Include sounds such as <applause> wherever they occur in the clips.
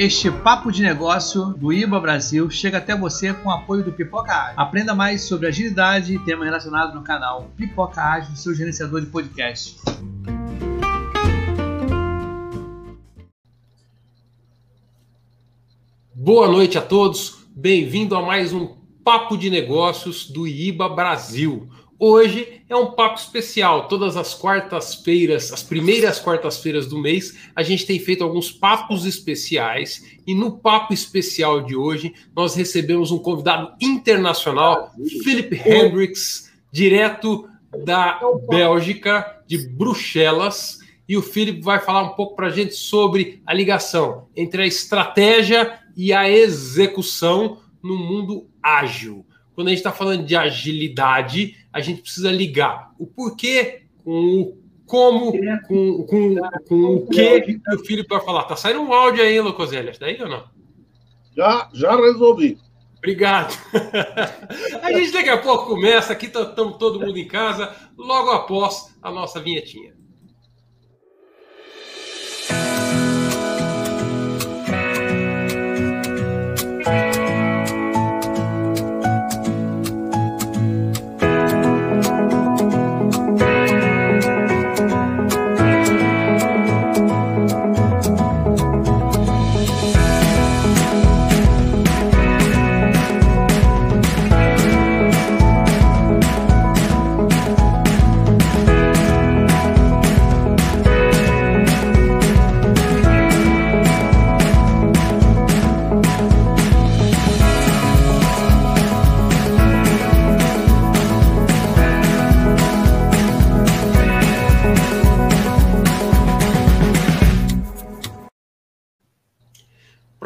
Este papo de negócio do IBA Brasil chega até você com o apoio do Pipoca Ágil. Aprenda mais sobre agilidade e temas relacionados no canal Pipoca Ágil, seu gerenciador de podcast. Boa noite a todos, bem-vindo a mais um Papo de Negócios do IBA Brasil. Hoje é um papo especial. Todas as quartas-feiras, as primeiras quartas-feiras do mês, a gente tem feito alguns papos especiais. E no papo especial de hoje, nós recebemos um convidado internacional, Philip Hendricks, direto da Bélgica, de Bruxelas. E o Philip vai falar um pouco para a gente sobre a ligação entre a estratégia e a execução no mundo ágil quando a gente está falando de agilidade, a gente precisa ligar o porquê com o como, com, com, com o que o filho vai falar. Tá saindo um áudio aí, Locoselha, daí ou não? Já, já resolvi. Obrigado. <laughs> a gente daqui a pouco começa, aqui estamos tá, todo mundo em casa, logo após a nossa vinhetinha.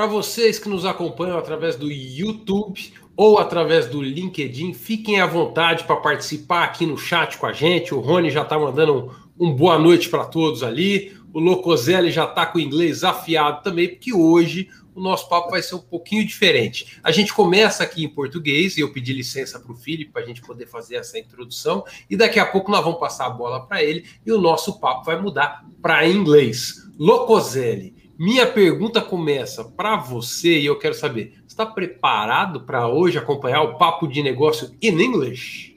Para vocês que nos acompanham através do YouTube ou através do LinkedIn, fiquem à vontade para participar aqui no chat com a gente. O Rony já está mandando um, um, boa noite para todos ali. O Locoselli já está com o inglês afiado também, porque hoje o nosso papo vai ser um pouquinho diferente. A gente começa aqui em português e eu pedi licença para o Felipe para a gente poder fazer essa introdução e daqui a pouco nós vamos passar a bola para ele e o nosso papo vai mudar para inglês. Locoselli, minha pergunta começa para você e eu quero saber: está preparado para hoje acompanhar o papo de negócio in English?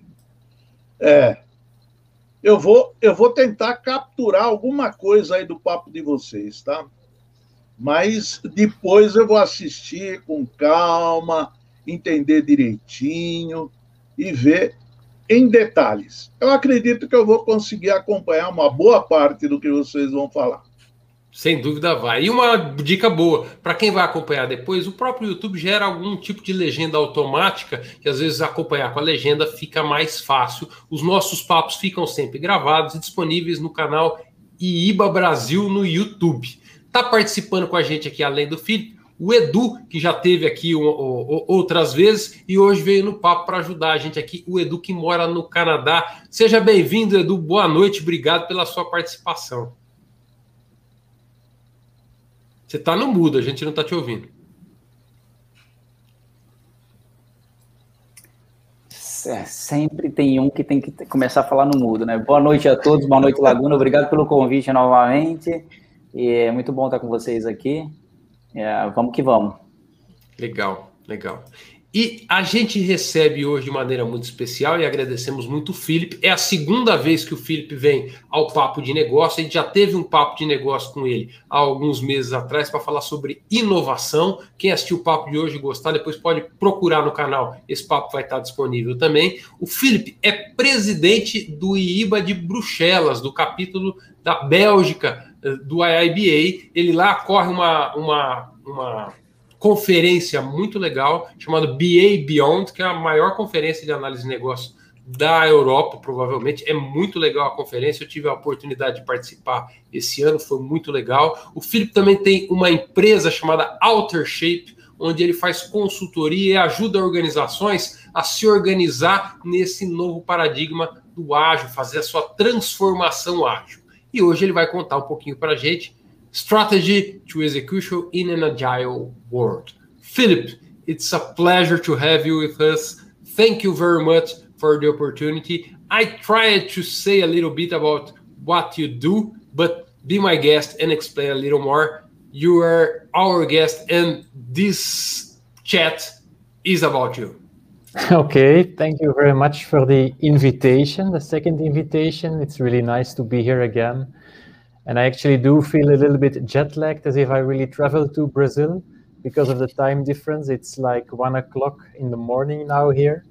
É. Eu vou, eu vou tentar capturar alguma coisa aí do papo de vocês, tá? Mas depois eu vou assistir com calma, entender direitinho e ver em detalhes. Eu acredito que eu vou conseguir acompanhar uma boa parte do que vocês vão falar. Sem dúvida vai. E uma dica boa, para quem vai acompanhar depois, o próprio YouTube gera algum tipo de legenda automática, que às vezes acompanhar com a legenda fica mais fácil. Os nossos papos ficam sempre gravados e disponíveis no canal IIBA Brasil no YouTube. Tá participando com a gente aqui, além do Felipe, o Edu, que já teve aqui um, um, outras vezes e hoje veio no papo para ajudar a gente aqui, o Edu que mora no Canadá. Seja bem-vindo, Edu. Boa noite, obrigado pela sua participação. Você está no mudo, a gente não está te ouvindo. É, sempre tem um que tem que começar a falar no mudo, né? Boa noite a todos, boa noite, Laguna. Obrigado pelo convite novamente. E é muito bom estar com vocês aqui. É, vamos que vamos. Legal, legal. E a gente recebe hoje de maneira muito especial e agradecemos muito o Felipe. É a segunda vez que o Felipe vem ao Papo de Negócio. A gente já teve um papo de negócio com ele há alguns meses atrás para falar sobre inovação. Quem assistiu o papo de hoje e gostar, depois pode procurar no canal. Esse papo vai estar disponível também. O Felipe é presidente do IIBA de Bruxelas, do capítulo da Bélgica eh, do IIBA. Ele lá corre uma, uma, uma conferência muito legal chamada BA Beyond, que é a maior conferência de análise de negócio da Europa, provavelmente. É muito legal a conferência. Eu tive a oportunidade de participar esse ano, foi muito legal. O Felipe também tem uma empresa chamada Outer Shape, onde ele faz consultoria e ajuda organizações a se organizar nesse novo paradigma do ágil, fazer a sua transformação ágil. E hoje ele vai contar um pouquinho para a gente strategy to execution in an agile world. Philip, it's a pleasure to have you with us. Thank you very much for the opportunity. I tried to say a little bit about what you do, but be my guest and explain a little more. You are our guest, and this chat is about you. Okay, thank you very much for the invitation, the second invitation. It's really nice to be here again. And I actually do feel a little bit jet lagged as if I really traveled to Brazil because of the time difference. It's like one o'clock in the morning now here.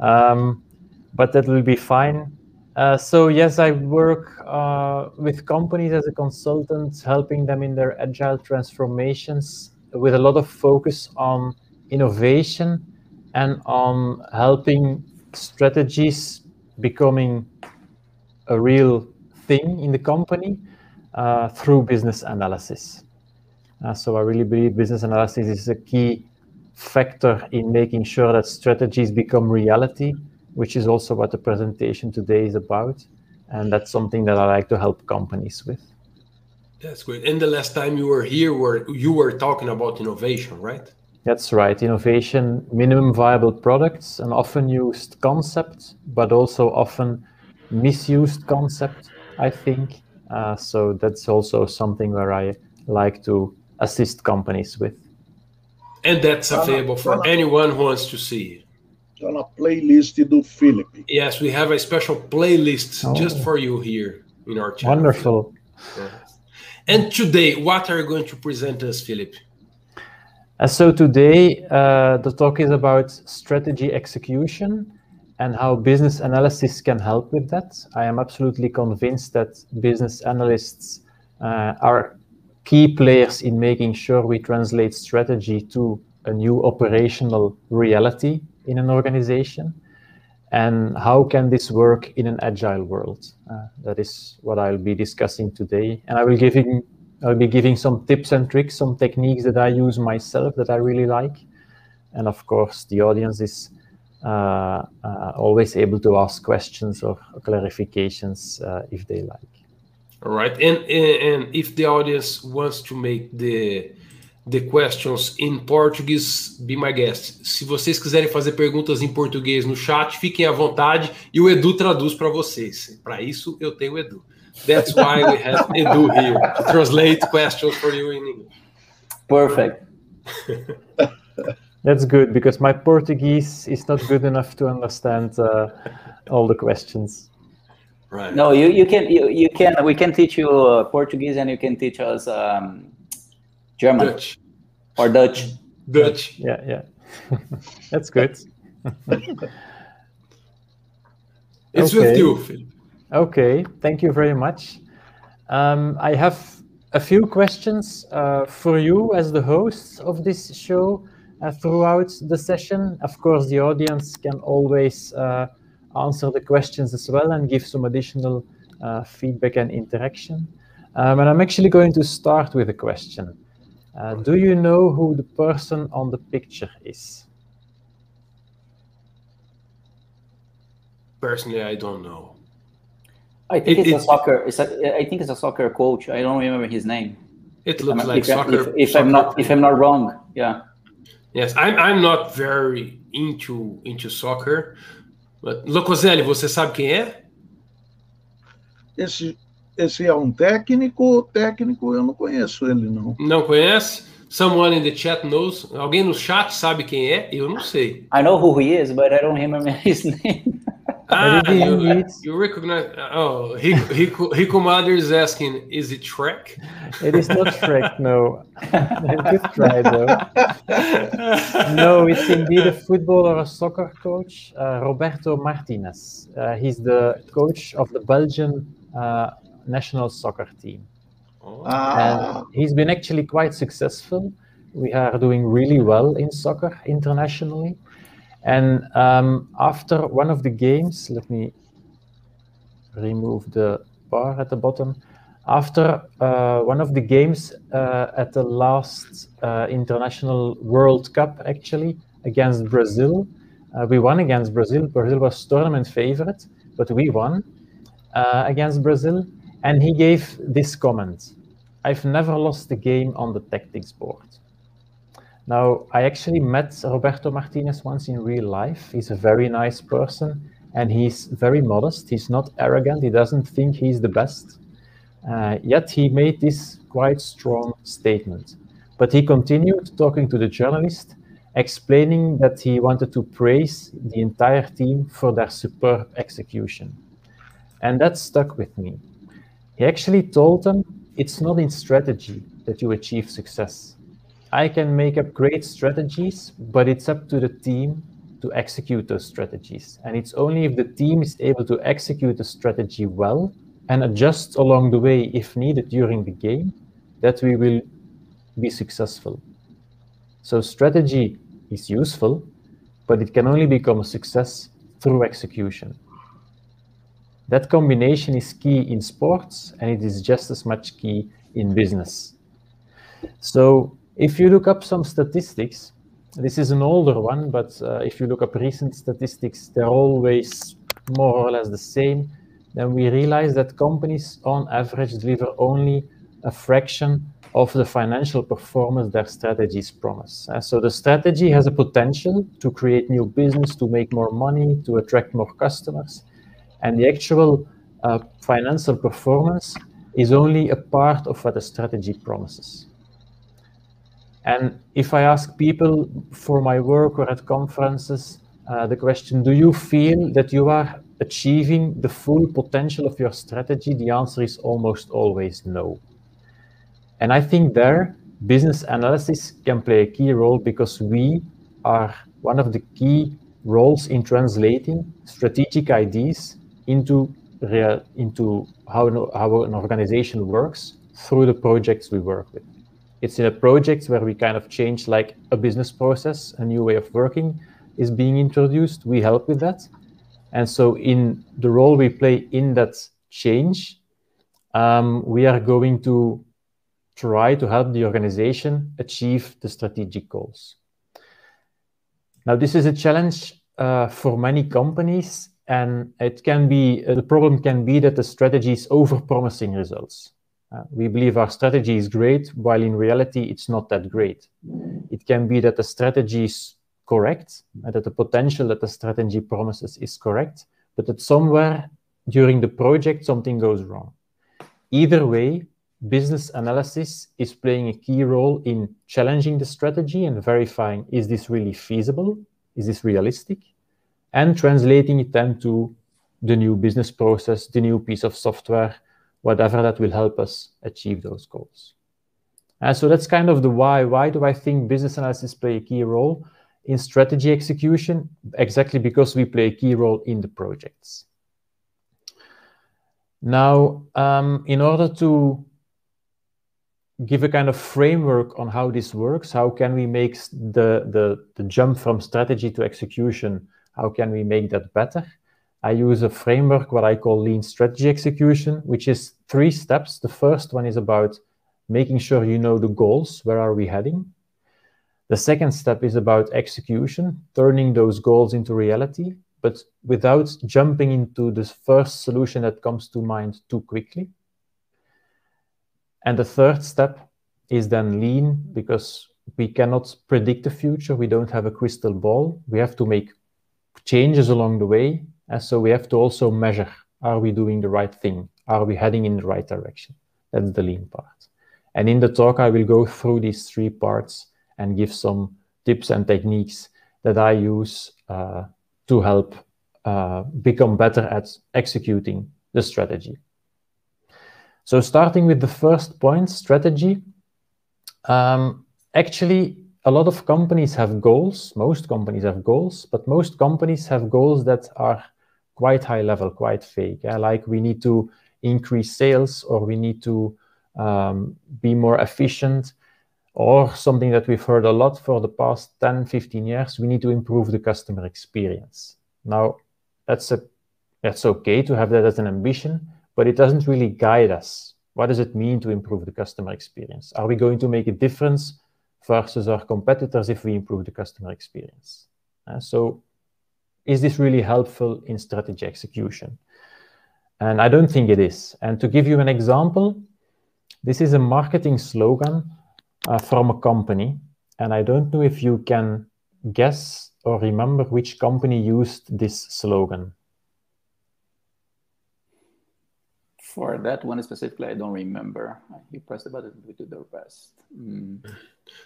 Um, but that will be fine. Uh, so yes, I work uh, with companies as a consultant, helping them in their agile transformations with a lot of focus on innovation and on helping strategies becoming a real thing in the company uh, through business analysis. Uh, so I really believe business analysis is a key factor in making sure that strategies become reality which is also what the presentation today is about. And that's something that I like to help companies with. That's great. And the last time you were here, were you were talking about innovation, right? That's right. Innovation, minimum viable products, an often used concept, but also often misused concept, I think. Uh, so that's also something where I like to assist companies with. And that's available for anyone who wants to see Está na playlist do Philip. Yes, we have a special playlist oh. just for you here in our channel. Wonderful. And today, what are you going to present us, Philip? Uh, so today, uh, the talk is about strategy execution and how business analysis can help with that. I am absolutely convinced that business analysts uh, are key players in making sure we translate strategy to a new operational reality in an organization. And how can this work in an agile world? Uh, that is what i'll be discussing today. And i will giving i'll be giving some tips and tricks some techniques that i use myself that i really like. And of course the audience is uh, uh, always able to ask questions or clarifications uh, if they like all right and and if the audience wants to make the the questions in Portuguese, be my guest. Se vocês quiserem fazer perguntas em português no chat, fiquem à vontade e o Edu traduz para vocês. Para isso, eu tenho o Edu. That's <laughs> why we have Edu here to translate questions for you in English. Perfect. <laughs> That's good because my Portuguese is not good enough to understand uh, all the questions. Right. No, you, you can you, you can we can teach you uh, Portuguese and you can teach us um, German Dutch. or Dutch. Dutch. Yeah, yeah. <laughs> That's good. <laughs> it's okay. with you, Phil. Okay, thank you very much. Um, I have a few questions uh, for you as the host of this show throughout the session. Of course, the audience can always uh, answer the questions as well and give some additional uh, feedback and interaction. Um, and I'm actually going to start with a question. Uh, do you know who the person on the picture is? Personally, I don't know. I think it, it's a soccer. It's a, I think it's a soccer coach. I don't remember his name. It looks like if, soccer. If, if soccer I'm not, if I'm not wrong, yeah. Yes, I'm. I'm not very into into soccer. But Locoselli, você sabe quem é? Esse esse é um técnico, técnico eu não conheço ele não. Não conhece? Someone in the chat knows. Alguém no chat sabe quem é? Eu não sei. I know who he is, but I don't remember his <laughs> name. Ah, you, you recognize. Oh, Rico, Rico, Rico Mother is asking, is it Shrek? It is not Shrek, <laughs> no. Good try, though. no, it's indeed a football or a soccer coach, uh, Roberto Martinez. Uh, he's the coach of the Belgian uh, national soccer team. Oh. And he's been actually quite successful. We are doing really well in soccer internationally. And um, after one of the games, let me remove the bar at the bottom. After uh, one of the games uh, at the last uh, International World Cup, actually, against Brazil, uh, we won against Brazil. Brazil was tournament favorite, but we won uh, against Brazil. And he gave this comment I've never lost a game on the tactics board. Now, I actually met Roberto Martinez once in real life. He's a very nice person and he's very modest. He's not arrogant. He doesn't think he's the best. Uh, yet he made this quite strong statement. But he continued talking to the journalist, explaining that he wanted to praise the entire team for their superb execution. And that stuck with me. He actually told them it's not in strategy that you achieve success. I can make up great strategies, but it's up to the team to execute those strategies. And it's only if the team is able to execute the strategy well and adjust along the way if needed during the game that we will be successful. So strategy is useful, but it can only become a success through execution. That combination is key in sports and it is just as much key in business. So if you look up some statistics, this is an older one, but uh, if you look up recent statistics, they're always more or less the same. Then we realize that companies on average deliver only a fraction of the financial performance their strategies promise. Uh, so the strategy has a potential to create new business, to make more money, to attract more customers. And the actual uh, financial performance is only a part of what the strategy promises. And if I ask people for my work or at conferences, uh, the question, do you feel that you are achieving the full potential of your strategy? The answer is almost always no. And I think there, business analysis can play a key role because we are one of the key roles in translating strategic ideas into real, into how, how an organization works through the projects we work with. It's in a project where we kind of change like a business process, a new way of working is being introduced. We help with that. And so in the role we play in that change, um, we are going to try to help the organization achieve the strategic goals. Now, this is a challenge uh, for many companies, and it can be uh, the problem can be that the strategy is over-promising results. Uh, we believe our strategy is great, while in reality it's not that great. It can be that the strategy is correct, and that the potential that the strategy promises is correct, but that somewhere during the project something goes wrong. Either way, business analysis is playing a key role in challenging the strategy and verifying is this really feasible? Is this realistic? And translating it then to the new business process, the new piece of software, whatever that will help us achieve those goals. And so that's kind of the why. Why do I think business analysis play a key role in strategy execution? Exactly because we play a key role in the projects. Now, um, in order to give a kind of framework on how this works. How can we make the, the, the jump from strategy to execution? How can we make that better? I use a framework, what I call lean strategy execution, which is three steps. The first one is about making sure you know the goals. Where are we heading? The second step is about execution, turning those goals into reality, but without jumping into the first solution that comes to mind too quickly. And the third step is then lean because we cannot predict the future. We don't have a crystal ball. We have to make changes along the way. And so we have to also measure are we doing the right thing? Are we heading in the right direction? That's the lean part. And in the talk, I will go through these three parts and give some tips and techniques that I use uh, to help uh, become better at executing the strategy. So starting with the first point, strategy. Um, actually, a lot of companies have goals. Most companies have goals, but most companies have goals that are quite high level, quite vague. Yeah? Like we need to increase sales or we need to um, be more efficient or something that we've heard a lot for the past 10, 15 years, we need to improve the customer experience. Now, that's a that's okay to have that as an ambition, but it doesn't really guide us. What does it mean to improve the customer experience? Are we going to make a difference versus our competitors if we improve the customer experience? Uh, so, is this really helpful in strategy execution? And I don't think it is. And to give you an example, this is a marketing slogan uh, from a company. And I don't know if you can guess or remember which company used this slogan. For that one specifically, I don't remember. You press the button, we do the rest. Mm.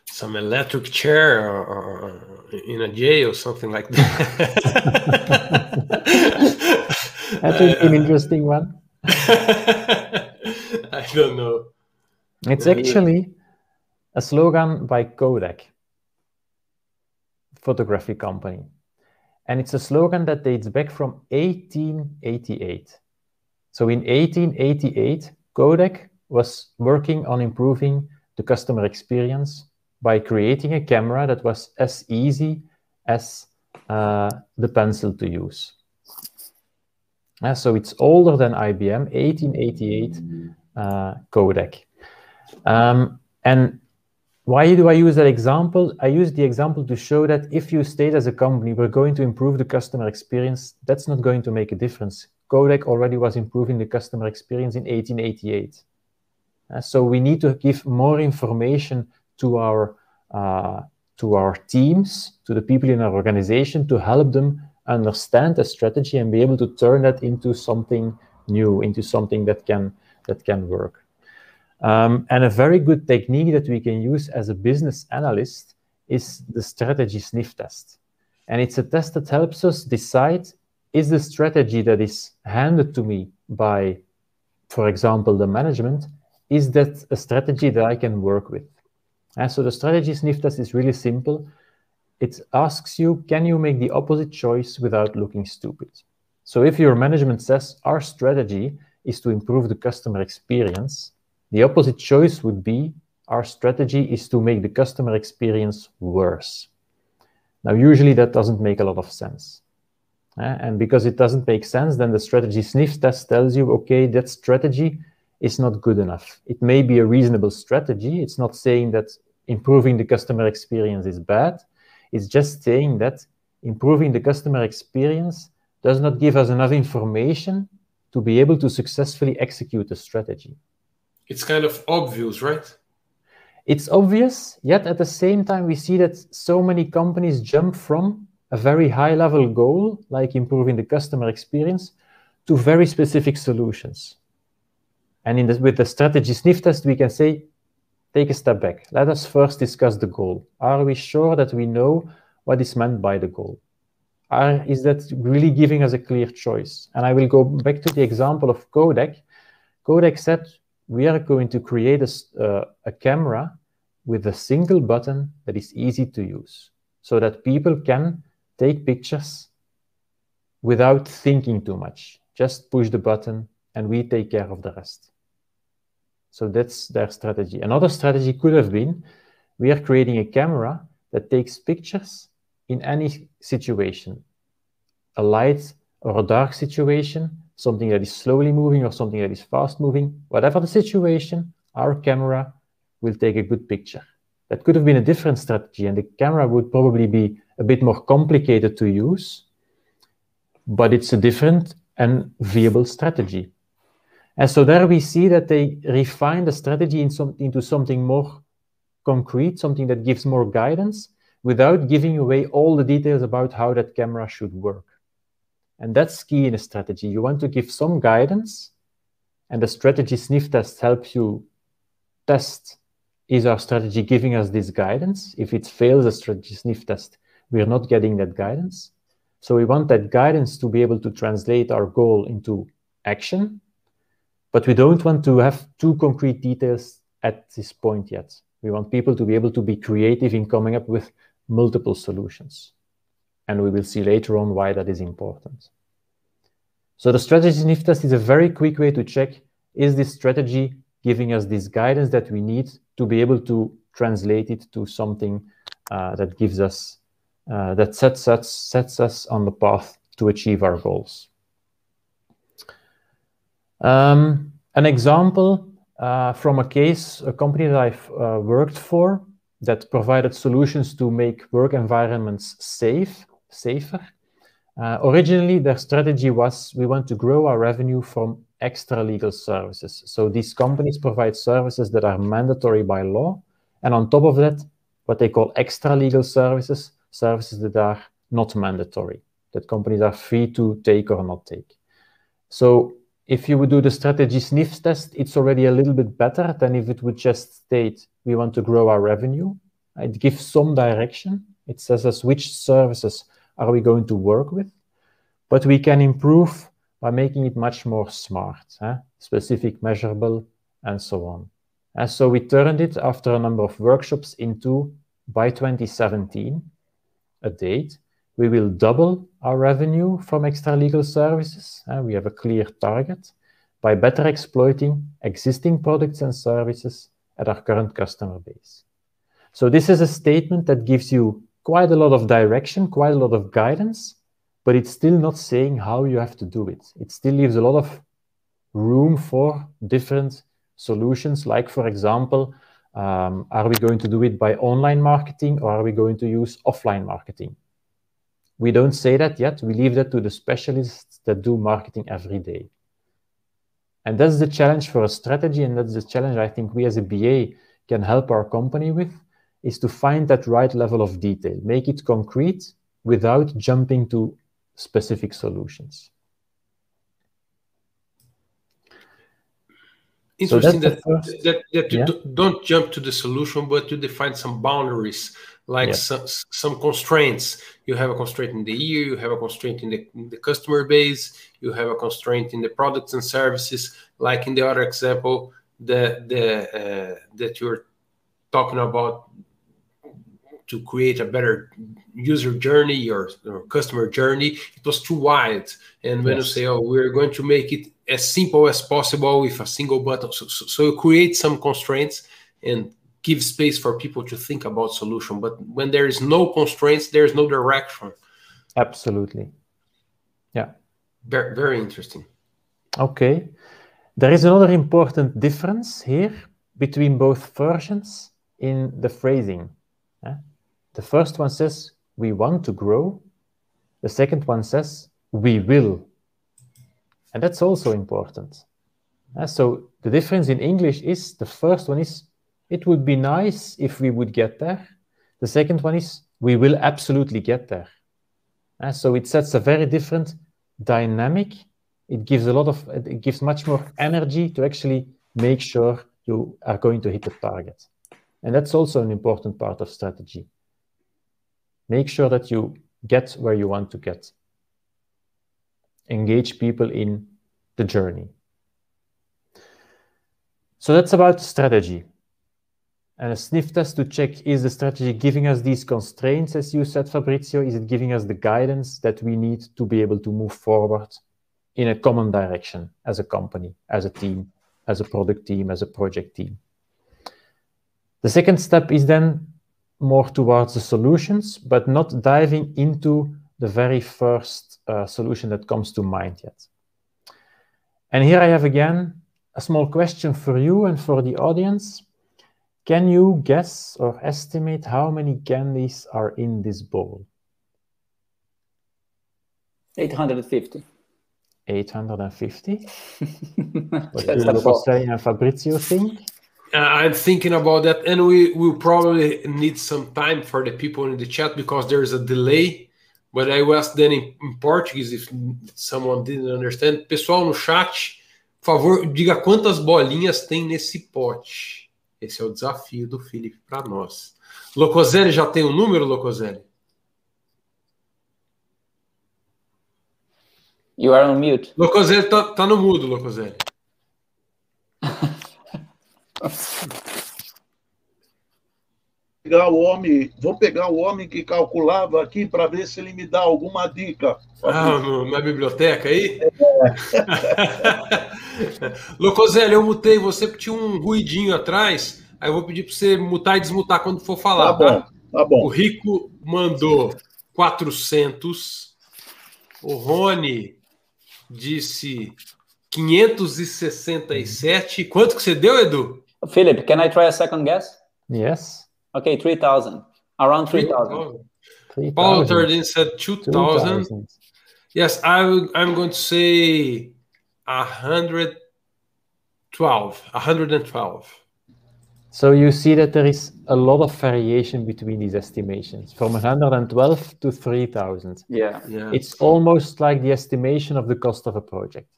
Some electric chair or, or in a jail, or something like that. <laughs> that would be an interesting one. <laughs> I don't know. It's actually a slogan by Kodak, photography company. And it's a slogan that dates back from 1888. So in 1888, Kodak was working on improving the customer experience by creating a camera that was as easy as uh, the pencil to use. Uh, so it's older than IBM, 1888 uh, Kodak. Um, and why do I use that example? I use the example to show that if you state as a company, we're going to improve the customer experience, that's not going to make a difference. Kodak already was improving the customer experience in 1888. Uh, so we need to give more information to our uh, to our teams, to the people in our organization, to help them understand the strategy and be able to turn that into something new, into something that can that can work. Um, and a very good technique that we can use as a business analyst is the strategy sniff test. And it's a test that helps us decide is the strategy that is handed to me by, for example, the management, is that a strategy that I can work with? And so the strategy sniff test is really simple. It asks you, can you make the opposite choice without looking stupid? So if your management says our strategy is to improve the customer experience, the opposite choice would be our strategy is to make the customer experience worse. Now, usually that doesn't make a lot of sense. Uh, and because it doesn't make sense, then the strategy sniff test tells you, okay, that strategy is not good enough. It may be a reasonable strategy. It's not saying that improving the customer experience is bad. It's just saying that improving the customer experience does not give us enough information to be able to successfully execute the strategy. It's kind of obvious, right? It's obvious, yet at the same time, we see that so many companies jump from a very high level goal, like improving the customer experience, to very specific solutions. And in the, with the strategy sniff test, we can say, take a step back. Let us first discuss the goal. Are we sure that we know what is meant by the goal? Are, is that really giving us a clear choice? And I will go back to the example of Kodak. Kodak said, we are going to create a, uh, a camera with a single button that is easy to use so that people can take pictures without thinking too much. Just push the button and we take care of the rest. So that's their strategy. Another strategy could have been we are creating a camera that takes pictures in any situation a light or a dark situation, something that is slowly moving or something that is fast moving, whatever the situation, our camera will take a good picture. That could have been a different strategy, and the camera would probably be a bit more complicated to use, but it's a different and viable strategy. And so there we see that they refine the strategy in some, into something more concrete, something that gives more guidance without giving away all the details about how that camera should work. And that's key in a strategy. You want to give some guidance, and the strategy sniff test helps you test is our strategy giving us this guidance? If it fails a strategy sniff test, we're not getting that guidance. So we want that guidance to be able to translate our goal into action, but we don't want to have too concrete details at this point yet. We want people to be able to be creative in coming up with multiple solutions. And we will see later on why that is important. So the strategy sniff test is a very quick way to check, is this strategy giving us this guidance that we need to be able to translate it to something uh, that gives us, uh, that sets us, sets us on the path to achieve our goals. Um, an example uh, from a case, a company that I've uh, worked for that provided solutions to make work environments safe, safer. Uh, originally, their strategy was we want to grow our revenue from extra legal services. So these companies provide services that are mandatory by law. And on top of that, what they call extra legal services, services that are not mandatory, that companies are free to take or not take. So if you would do the strategy sniff test, it's already a little bit better than if it would just state we want to grow our revenue. It gives some direction. It says us which services are we going to work with, but we can improve by making it much more smart, eh? specific, measurable, and so on. And so we turned it after a number of workshops into by 2017, a date, we will double our revenue from extra legal services. We have a clear target by better exploiting existing products and services at our current customer base. So this is a statement that gives you quite a lot of direction, quite a lot of guidance, but it's still not saying how you have to do it. It still leaves a lot of room for different solutions, like, for example, um, are we going to do it by online marketing or are we going to use offline marketing? We don't say that yet. We leave that to the specialists that do marketing every day. And that's the challenge for a strategy, and that's the challenge I think we as a BA can help our company with, is to find that right level of detail, make it concrete without jumping to specific solutions. Interesting so that, that, that you yeah. don't jump to the solution, but you define some boundaries like some, some constraints. You have a constraint in the year, you have a constraint in the, in the customer base, you have a constraint in the products and services. Like in the other example, the the uh, that you're talking about to create a better user journey or, or, customer journey, it was too wide. And when yes. you say, "Oh, we're going to make it as simple as possible with a single button," so, so, so you create some constraints and give space for people to think about solution. But when there is no constraints there's no direction. Absolutely. Yeah. Very, very interesting. Okay. There is another important difference here between both versions in the phrasing the first one says we want to grow the second one says we will and that's also important so the difference in english is the first one is it would be nice if we would get there. The second one is we will absolutely get there. Uh, so it sets a very different dynamic. It gives a lot of, it gives much more energy to actually make sure you are going to hit the target. And that's also an important part of strategy. Make sure that you get where you want to get. Engage people in the journey. So that's about strategy and a sniff test to check is the strategy giving us these constraints, as you said, Fabrizio? Is it giving us the guidance that we need to be able to move forward in a common direction as a company, as a team, as a product team, as a project team? The second step is then more towards the solutions, but not diving into the very first uh, solution that comes to mind yet. And here I have again a small question for you and for the audience. Can you guess or estimate how many candies are in this bowl? 850. 850? what do and Fabrizio think? Uh, I'm thinking about that, and we will probably need some time for the people in the chat because there is a delay. But I was then in, in Portuguese if someone didn't understand. Pessoal no chat, por favor, diga quantas bolinhas tem nesse pote. Esse é o desafio do Felipe para nós. Locoselli já tem um número, Locoselli? You are on mute. Locoselli tá, tá no mudo, Locoselli. Pegar o homem, vou pegar o homem que calculava aqui para ver se ele me dá alguma dica. Ah, na biblioteca aí? É. <laughs> Locoselli, eu mutei você porque tinha um ruidinho atrás. Aí eu vou pedir para você mutar e desmutar quando for falar, tá? Bom, tá? tá bom. O Rico mandou 400. O Rony disse 567. Quanto que você deu, Edu? Philip, can I try a second guess? Yes. Okay, 3,000. Around 3,000. 3, Paul Turdin said 2,000. Yes, I, I'm going to say 112. 112. So you see that there is a lot of variation between these estimations, from 112 to 3,000. Yeah. yeah. It's almost like the estimation of the cost of a project.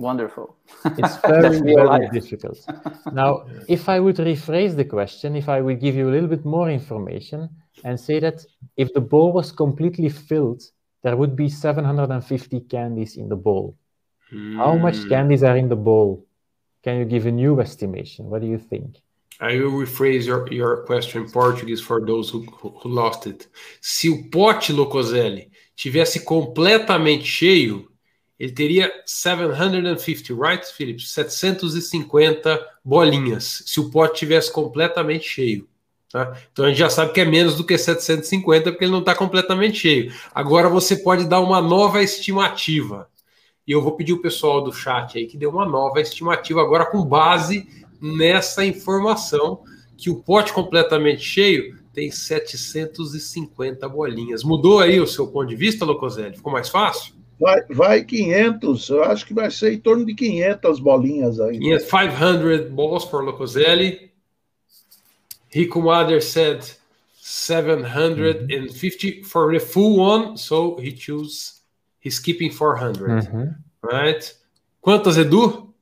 Wonderful. It's <laughs> very, very difficult. Now, if I would rephrase the question, if I would give you a little bit more information and say that if the bowl was completely filled, there would be 750 candies in the bowl. Mm. How much hmm. candies are in the bowl? Can you give a new estimation? What do you think? I will rephrase your, your question in Portuguese for those who, who lost it. Se o pote Locoselli tivesse completamente cheio, ele teria 750, right, Felipe? 750 bolinhas, se o pote tivesse completamente cheio. Tá? Então a gente já sabe que é menos do que 750, porque ele não está completamente cheio. Agora você pode dar uma nova estimativa. E eu vou pedir o pessoal do chat aí que dê uma nova estimativa agora com base nessa informação que o pote completamente cheio tem 750 bolinhas. Mudou aí o seu ponto de vista, Locoselli? Ficou mais fácil? Vai, vai 500, eu acho que vai ser em torno de 500 bolinhas aí. Yes, 500 balls for Locoselli. Rico Mother said 750 for the full one, so he choose, he's keeping 400. Mm-hmm. Right? Quantas, Edu?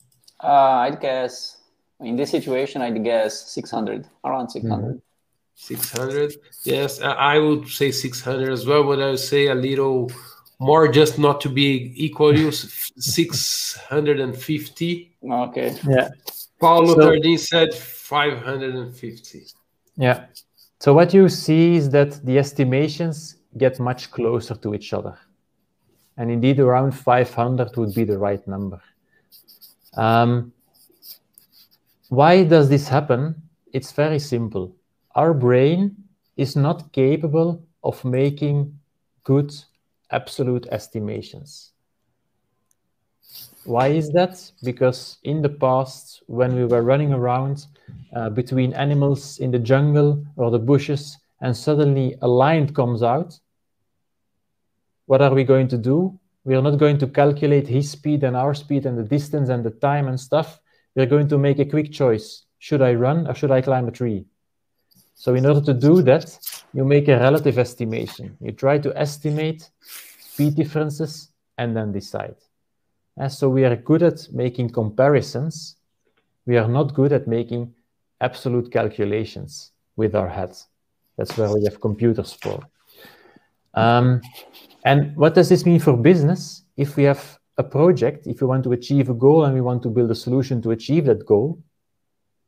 Uh, I'd guess, in this situation, I'd guess 600, around 600. Mm-hmm. 600, yes, I would say 600 as well, but I would say a little more just not to be equal use 650 okay. Yeah. Paulo so, Tardin said 550 yeah. So what you see is that the estimations get much closer to each other. And indeed around 500 would be the right number. Um, why does this happen? It's very simple. Our brain is not capable of making good absolute estimations. Why is that? Because in the past, when we were running around uh, between animals in the jungle or the bushes, and suddenly a lion comes out, what are we going to do? We are not going to calculate his speed and our speed and the distance and the time and stuff. We're going to make a quick choice. Should I run or should I climb a tree? So in order to do that, you make a relative estimation. You try to estimate speed differences and then decide. And so we are good at making comparisons. We are not good at making absolute calculations with our heads. That's where we have computers for. Um, and what does this mean for business? If we have a project, if we want to achieve a goal and we want to build a solution to achieve that goal,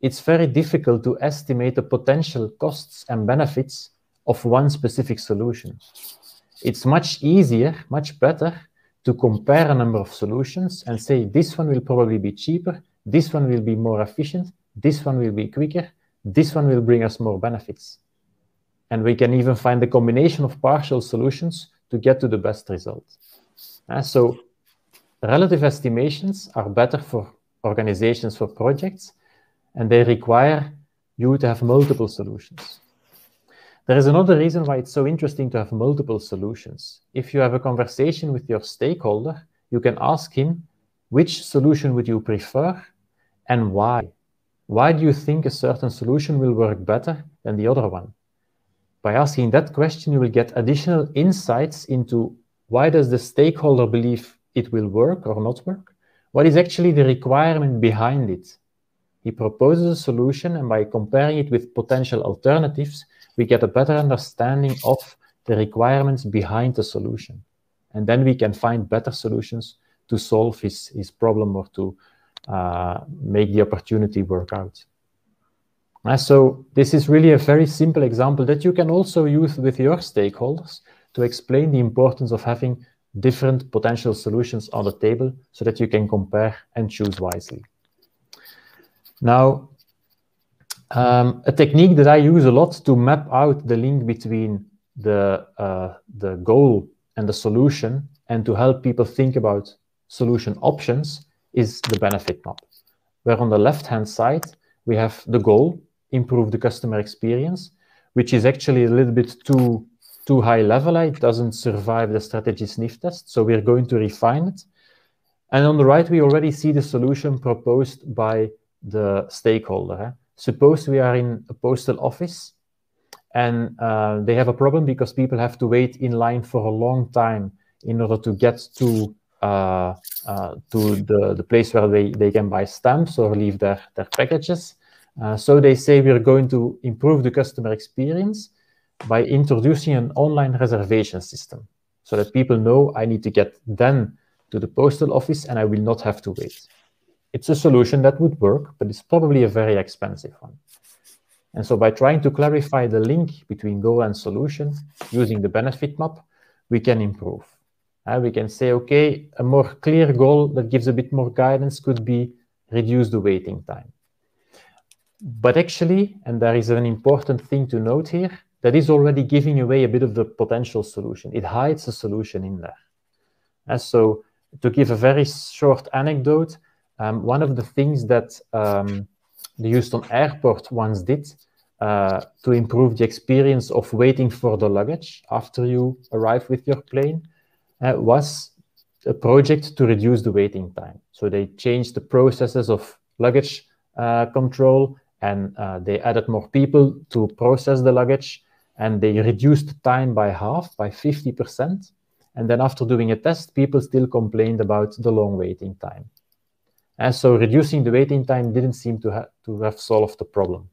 it's very difficult to estimate the potential costs and benefits of one specific solution. It's much easier, much better to compare a number of solutions and say this one will probably be cheaper, this one will be more efficient, this one will be quicker, this one will bring us more benefits. And we can even find the combination of partial solutions to get to the best result. Uh, so relative estimations are better for organizations, for projects, and they require you to have multiple solutions. There is another reason why it's so interesting to have multiple solutions. If you have a conversation with your stakeholder, you can ask him, which solution would you prefer and why? Why do you think a certain solution will work better than the other one? By asking that question, you will get additional insights into why does the stakeholder believe it will work or not work? What is actually the requirement behind it? He proposes a solution, and by comparing it with potential alternatives, we get a better understanding of the requirements behind the solution. And then we can find better solutions to solve his, his problem or to uh, make the opportunity work out. Uh, so this is really a very simple example that you can also use with your stakeholders to explain the importance of having different potential solutions on the table so that you can compare and choose wisely. Now, um, a technique that I use a lot to map out the link between the, uh, the goal and the solution and to help people think about solution options is the benefit map. Where on the left-hand side, we have the goal, improve the customer experience, which is actually a little bit too, too high level. It doesn't survive the strategy sniff test, so we're going to refine it. And on the right, we already see the solution proposed by the stakeholder. Eh? Suppose we are in a postal office and uh, they have a problem because people have to wait in line for a long time in order to get to uh, uh, to the, the place where they, they can buy stamps or leave their, their packages. Uh, so they say we're going to improve the customer experience by introducing an online reservation system so that people know I need to get then to the postal office and I will not have to wait. It's a solution that would work, but it's probably a very expensive one. And so by trying to clarify the link between goal and solution using the benefit map, we can improve. Uh, we can say, okay, a more clear goal that gives a bit more guidance could be reduce the waiting time. But actually, and there is an important thing to note here, that is already giving away a bit of the potential solution. It hides a solution in there. And uh, so to give a very short anecdote, um, one of the things that um, the Houston airport once did uh, to improve the experience of waiting for the luggage after you arrive with your plane uh, was a project to reduce the waiting time. So they changed the processes of luggage uh, control and uh, they added more people to process the luggage and they reduced the time by half, by 50%. And then after doing a test, people still complained about the long waiting time. And so reducing the waiting time didn't seem to, ha to have solved the problem.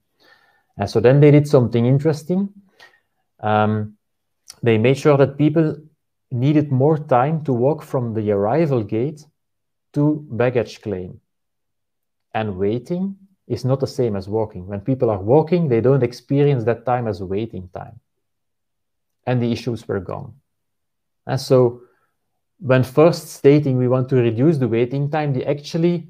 And so then they did something interesting. Um, they made sure that people needed more time to walk from the arrival gate to baggage claim. And waiting is not the same as walking. When people are walking, they don't experience that time as waiting time. And the issues were gone. And so when first stating we want to reduce the waiting time, they actually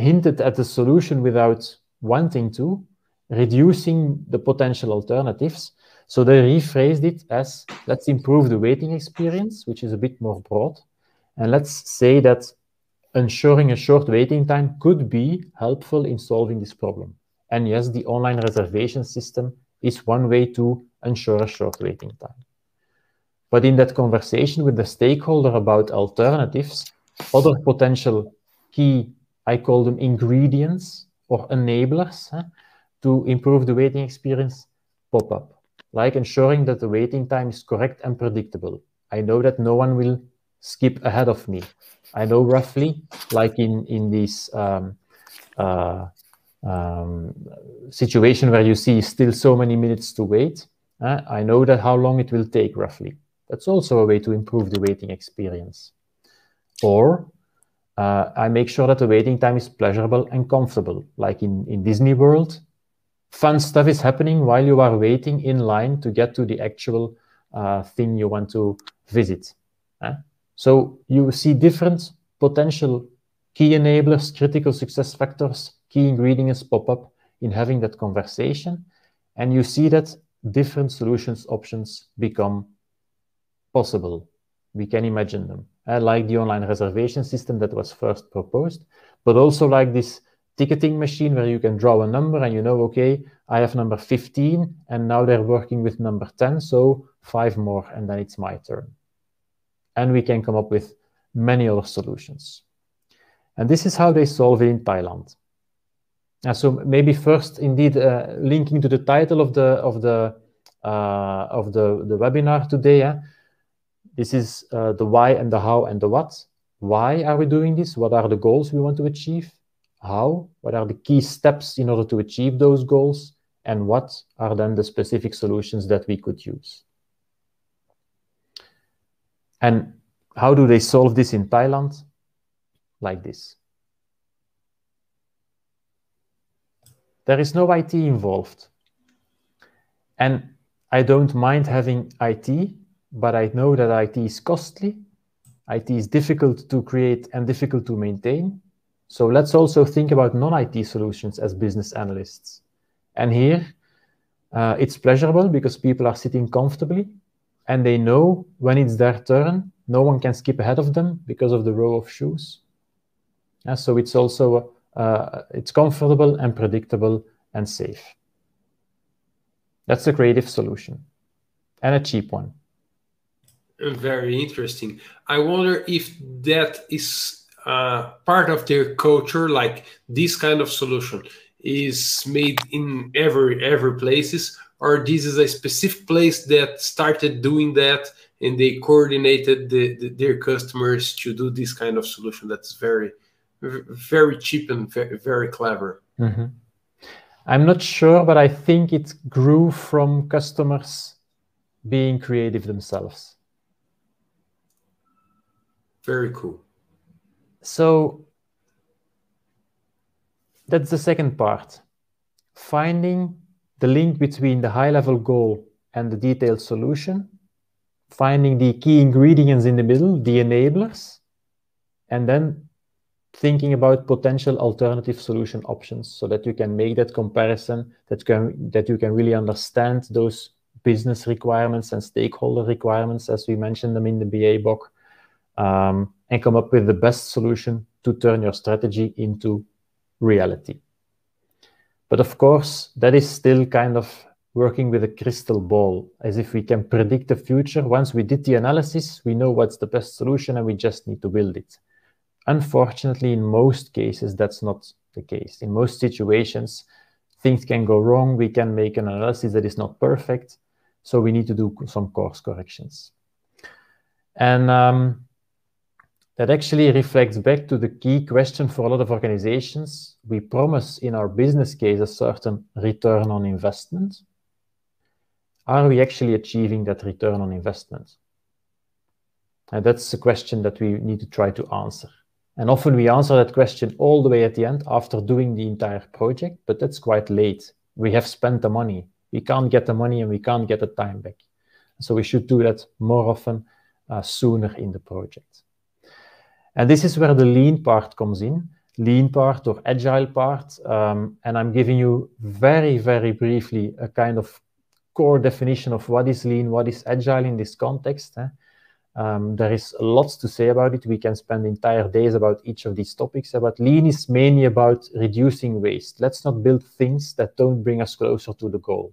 hinted at the solution without wanting to, reducing the potential alternatives. So they rephrased it as let's improve the waiting experience, which is a bit more broad. And let's say that ensuring a short waiting time could be helpful in solving this problem. And yes, the online reservation system is one way to ensure a short waiting time. But in that conversation with the stakeholder about alternatives, other potential key, I call them ingredients or enablers huh, to improve the waiting experience pop up, like ensuring that the waiting time is correct and predictable. I know that no one will skip ahead of me. I know roughly, like in, in this um, uh, um, situation where you see still so many minutes to wait, uh, I know that how long it will take roughly. That's also a way to improve the waiting experience. Or uh, I make sure that the waiting time is pleasurable and comfortable. Like in, in Disney World, fun stuff is happening while you are waiting in line to get to the actual uh, thing you want to visit. Uh, so you see different potential key enablers, critical success factors, key ingredients pop up in having that conversation. And you see that different solutions options become possible. We can imagine them, uh, like the online reservation system that was first proposed, but also like this ticketing machine where you can draw a number and you know, okay, I have number 15 and now they're working with number 10, so five more and then it's my turn. And we can come up with many other solutions. And this is how they solve it in Thailand. And so maybe first, indeed, uh, linking to the title of the of the uh, of the the webinar today. Eh? This is uh, the why and the how and the what. Why are we doing this? What are the goals we want to achieve? How? What are the key steps in order to achieve those goals? And what are then the specific solutions that we could use? And how do they solve this in Thailand? Like this. There is no IT involved. And I don't mind having IT but I know that IT is costly, IT is difficult to create and difficult to maintain. So let's also think about non-IT solutions as business analysts. And here, uh, it's pleasurable because people are sitting comfortably and they know when it's their turn, no one can skip ahead of them because of the row of shoes. Yeah, so it's also uh, it's comfortable and predictable and safe. That's a creative solution and a cheap one. Very interesting. I wonder if that is uh, part of their culture, like this kind of solution is made in every every places, or this is a specific place that started doing that and they coordinated the, the, their customers to do this kind of solution that's very very cheap and very, very clever mm-hmm. i'm not sure but i think it grew from customers being creative themselves very cool. So that's the second part. Finding the link between the high level goal and the detailed solution, finding the key ingredients in the middle, the enablers, and then thinking about potential alternative solution options so that you can make that comparison, that, can, that you can really understand those business requirements and stakeholder requirements as we mentioned them in the BA book, um, and come up with the best solution to turn your strategy into reality. But of course, that is still kind of working with a crystal ball, as if we can predict the future. Once we did the analysis, we know what's the best solution and we just need to build it. Unfortunately, in most cases, that's not the case. In most situations, things can go wrong. We can make an analysis that is not perfect. So we need to do some course corrections. And um, that actually reflects back to the key question for a lot of organizations. We promise in our business case a certain return on investment. Are we actually achieving that return on investment? And that's a question that we need to try to answer. And often we answer that question all the way at the end after doing the entire project, but that's quite late. We have spent the money. We can't get the money and we can't get the time back. So we should do that more often, uh, sooner in the project. And this is where the lean part comes in, lean part or agile part. Um, and I'm giving you very, very briefly a kind of core definition of what is lean, what is agile in this context. Eh? Um, there is lots to say about it. We can spend entire days about each of these topics. But lean is mainly about reducing waste. Let's not build things that don't bring us closer to the goal.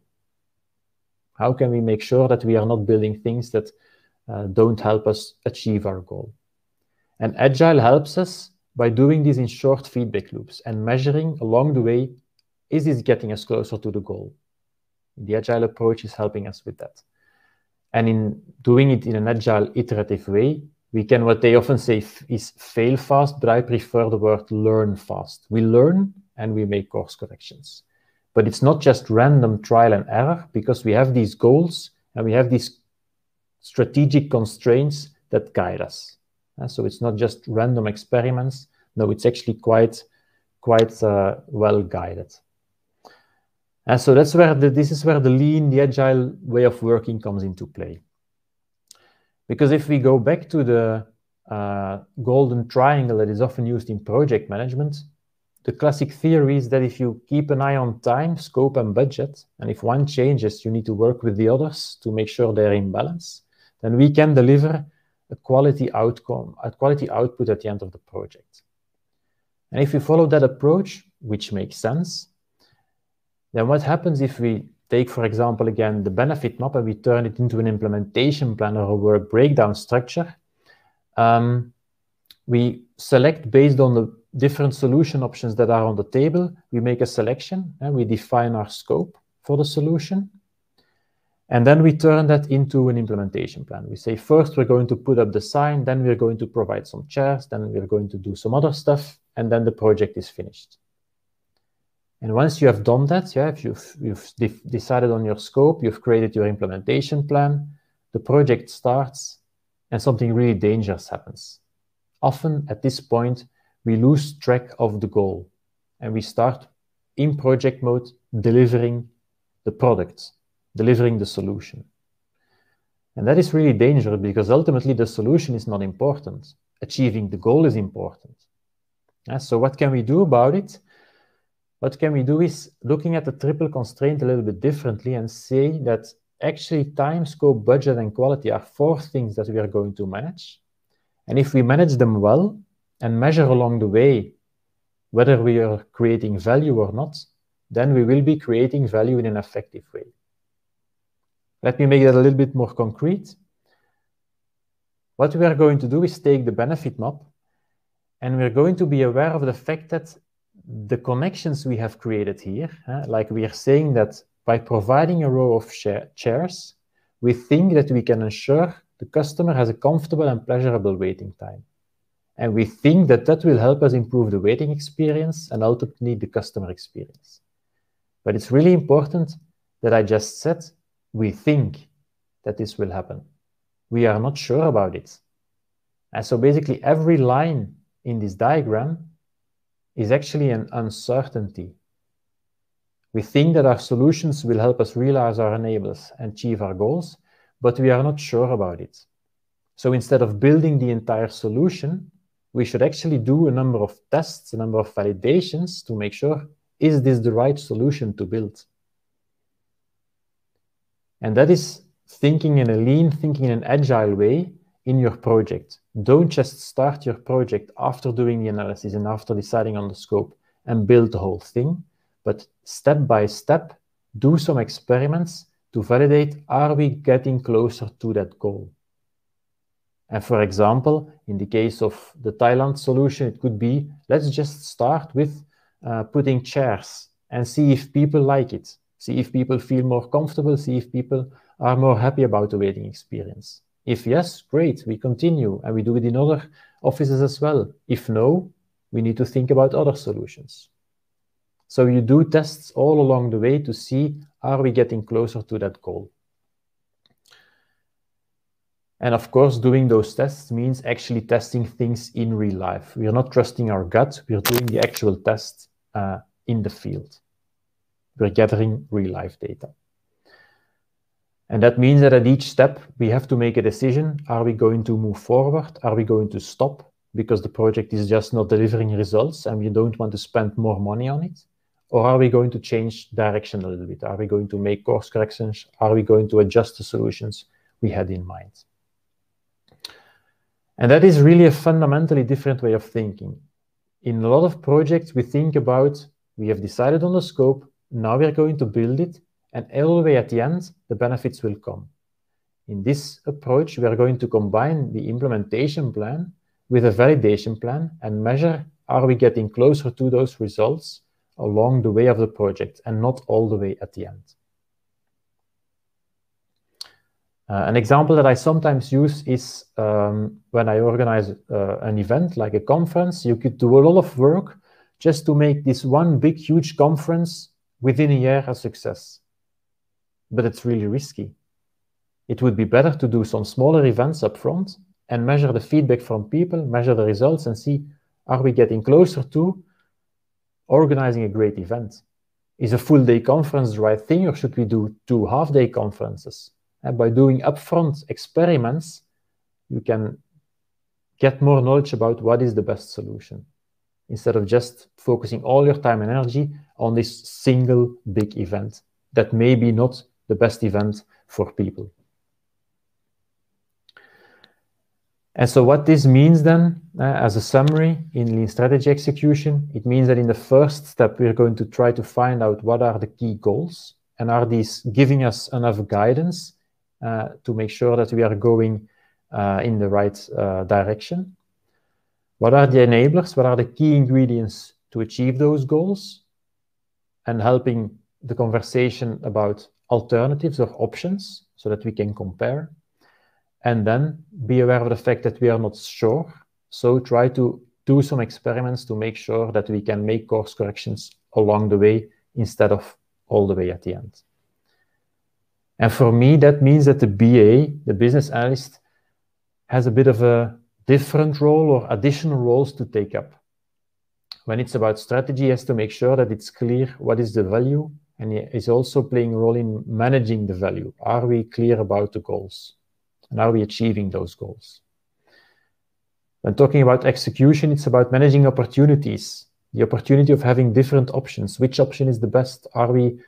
How can we make sure that we are not building things that uh, don't help us achieve our goal? And Agile helps us by doing this in short feedback loops and measuring along the way, is this getting us closer to the goal? The Agile approach is helping us with that. And in doing it in an Agile iterative way, we can, what they often say is fail fast, but I prefer the word learn fast. We learn and we make course corrections. But it's not just random trial and error because we have these goals and we have these strategic constraints that guide us. Uh, so it's not just random experiments. No, it's actually quite, quite uh, well guided. And so that's where the, this is where the lean, the agile way of working comes into play. Because if we go back to the uh, golden triangle that is often used in project management, the classic theory is that if you keep an eye on time, scope, and budget, and if one changes, you need to work with the others to make sure they're in balance, then we can deliver a quality outcome, a quality output at the end of the project. And if we follow that approach, which makes sense, then what happens if we take, for example, again, the benefit map and we turn it into an implementation plan or a work breakdown structure? Um, we select based on the different solution options that are on the table. We make a selection and we define our scope for the solution. And then we turn that into an implementation plan. We say, first, we're going to put up the sign, then we're going to provide some chairs, then we're going to do some other stuff, and then the project is finished. And once you have done that, yeah, if you've, you've de decided on your scope, you've created your implementation plan, the project starts, and something really dangerous happens. Often at this point, we lose track of the goal, and we start in project mode delivering the product delivering the solution. And that is really dangerous because ultimately the solution is not important. Achieving the goal is important. Yeah, so what can we do about it? What can we do is looking at the triple constraint a little bit differently and say that actually time, scope, budget, and quality are four things that we are going to manage. And if we manage them well and measure along the way whether we are creating value or not, then we will be creating value in an effective way. Let me make that a little bit more concrete. What we are going to do is take the benefit map and we're going to be aware of the fact that the connections we have created here, like we are saying that by providing a row of chairs, we think that we can ensure the customer has a comfortable and pleasurable waiting time. And we think that that will help us improve the waiting experience and ultimately the customer experience. But it's really important that I just said we think that this will happen. We are not sure about it. And so basically every line in this diagram is actually an uncertainty. We think that our solutions will help us realize our enablers and achieve our goals, but we are not sure about it. So instead of building the entire solution, we should actually do a number of tests, a number of validations to make sure, is this the right solution to build? And that is thinking in a lean, thinking in an agile way in your project. Don't just start your project after doing the analysis and after deciding on the scope and build the whole thing, but step by step, do some experiments to validate, are we getting closer to that goal? And for example, in the case of the Thailand solution, it could be, let's just start with uh, putting chairs and see if people like it. See if people feel more comfortable, see if people are more happy about the waiting experience. If yes, great, we continue and we do it in other offices as well. If no, we need to think about other solutions. So you do tests all along the way to see, are we getting closer to that goal? And of course, doing those tests means actually testing things in real life. We are not trusting our gut, we're doing the actual test uh, in the field. We're gathering real life data. And that means that at each step, we have to make a decision. Are we going to move forward? Are we going to stop because the project is just not delivering results and we don't want to spend more money on it? Or are we going to change direction a little bit? Are we going to make course corrections? Are we going to adjust the solutions we had in mind? And that is really a fundamentally different way of thinking. In a lot of projects, we think about we have decided on the scope, now we're going to build it, and all the way at the end, the benefits will come. In this approach, we are going to combine the implementation plan with a validation plan and measure are we getting closer to those results along the way of the project and not all the way at the end. Uh, an example that I sometimes use is um, when I organize uh, an event like a conference, you could do a lot of work just to make this one big, huge conference within a year a success. But it's really risky. It would be better to do some smaller events up front and measure the feedback from people, measure the results, and see are we getting closer to organizing a great event? Is a full day conference the right thing, or should we do two half day conferences? And by doing upfront experiments, you can get more knowledge about what is the best solution instead of just focusing all your time and energy on this single big event that may be not the best event for people. And so what this means then, uh, as a summary in lean strategy execution, it means that in the first step, we're going to try to find out what are the key goals and are these giving us enough guidance uh, to make sure that we are going uh, in the right uh, direction. What are the enablers? What are the key ingredients to achieve those goals? And helping the conversation about alternatives or options so that we can compare. And then be aware of the fact that we are not sure. So try to do some experiments to make sure that we can make course corrections along the way instead of all the way at the end. And for me, that means that the BA, the business analyst, has a bit of a different role or additional roles to take up. When it's about strategy, he has to make sure that it's clear what is the value, and is also playing a role in managing the value. Are we clear about the goals? And are we achieving those goals? When talking about execution, it's about managing opportunities, the opportunity of having different options. Which option is the best? Are we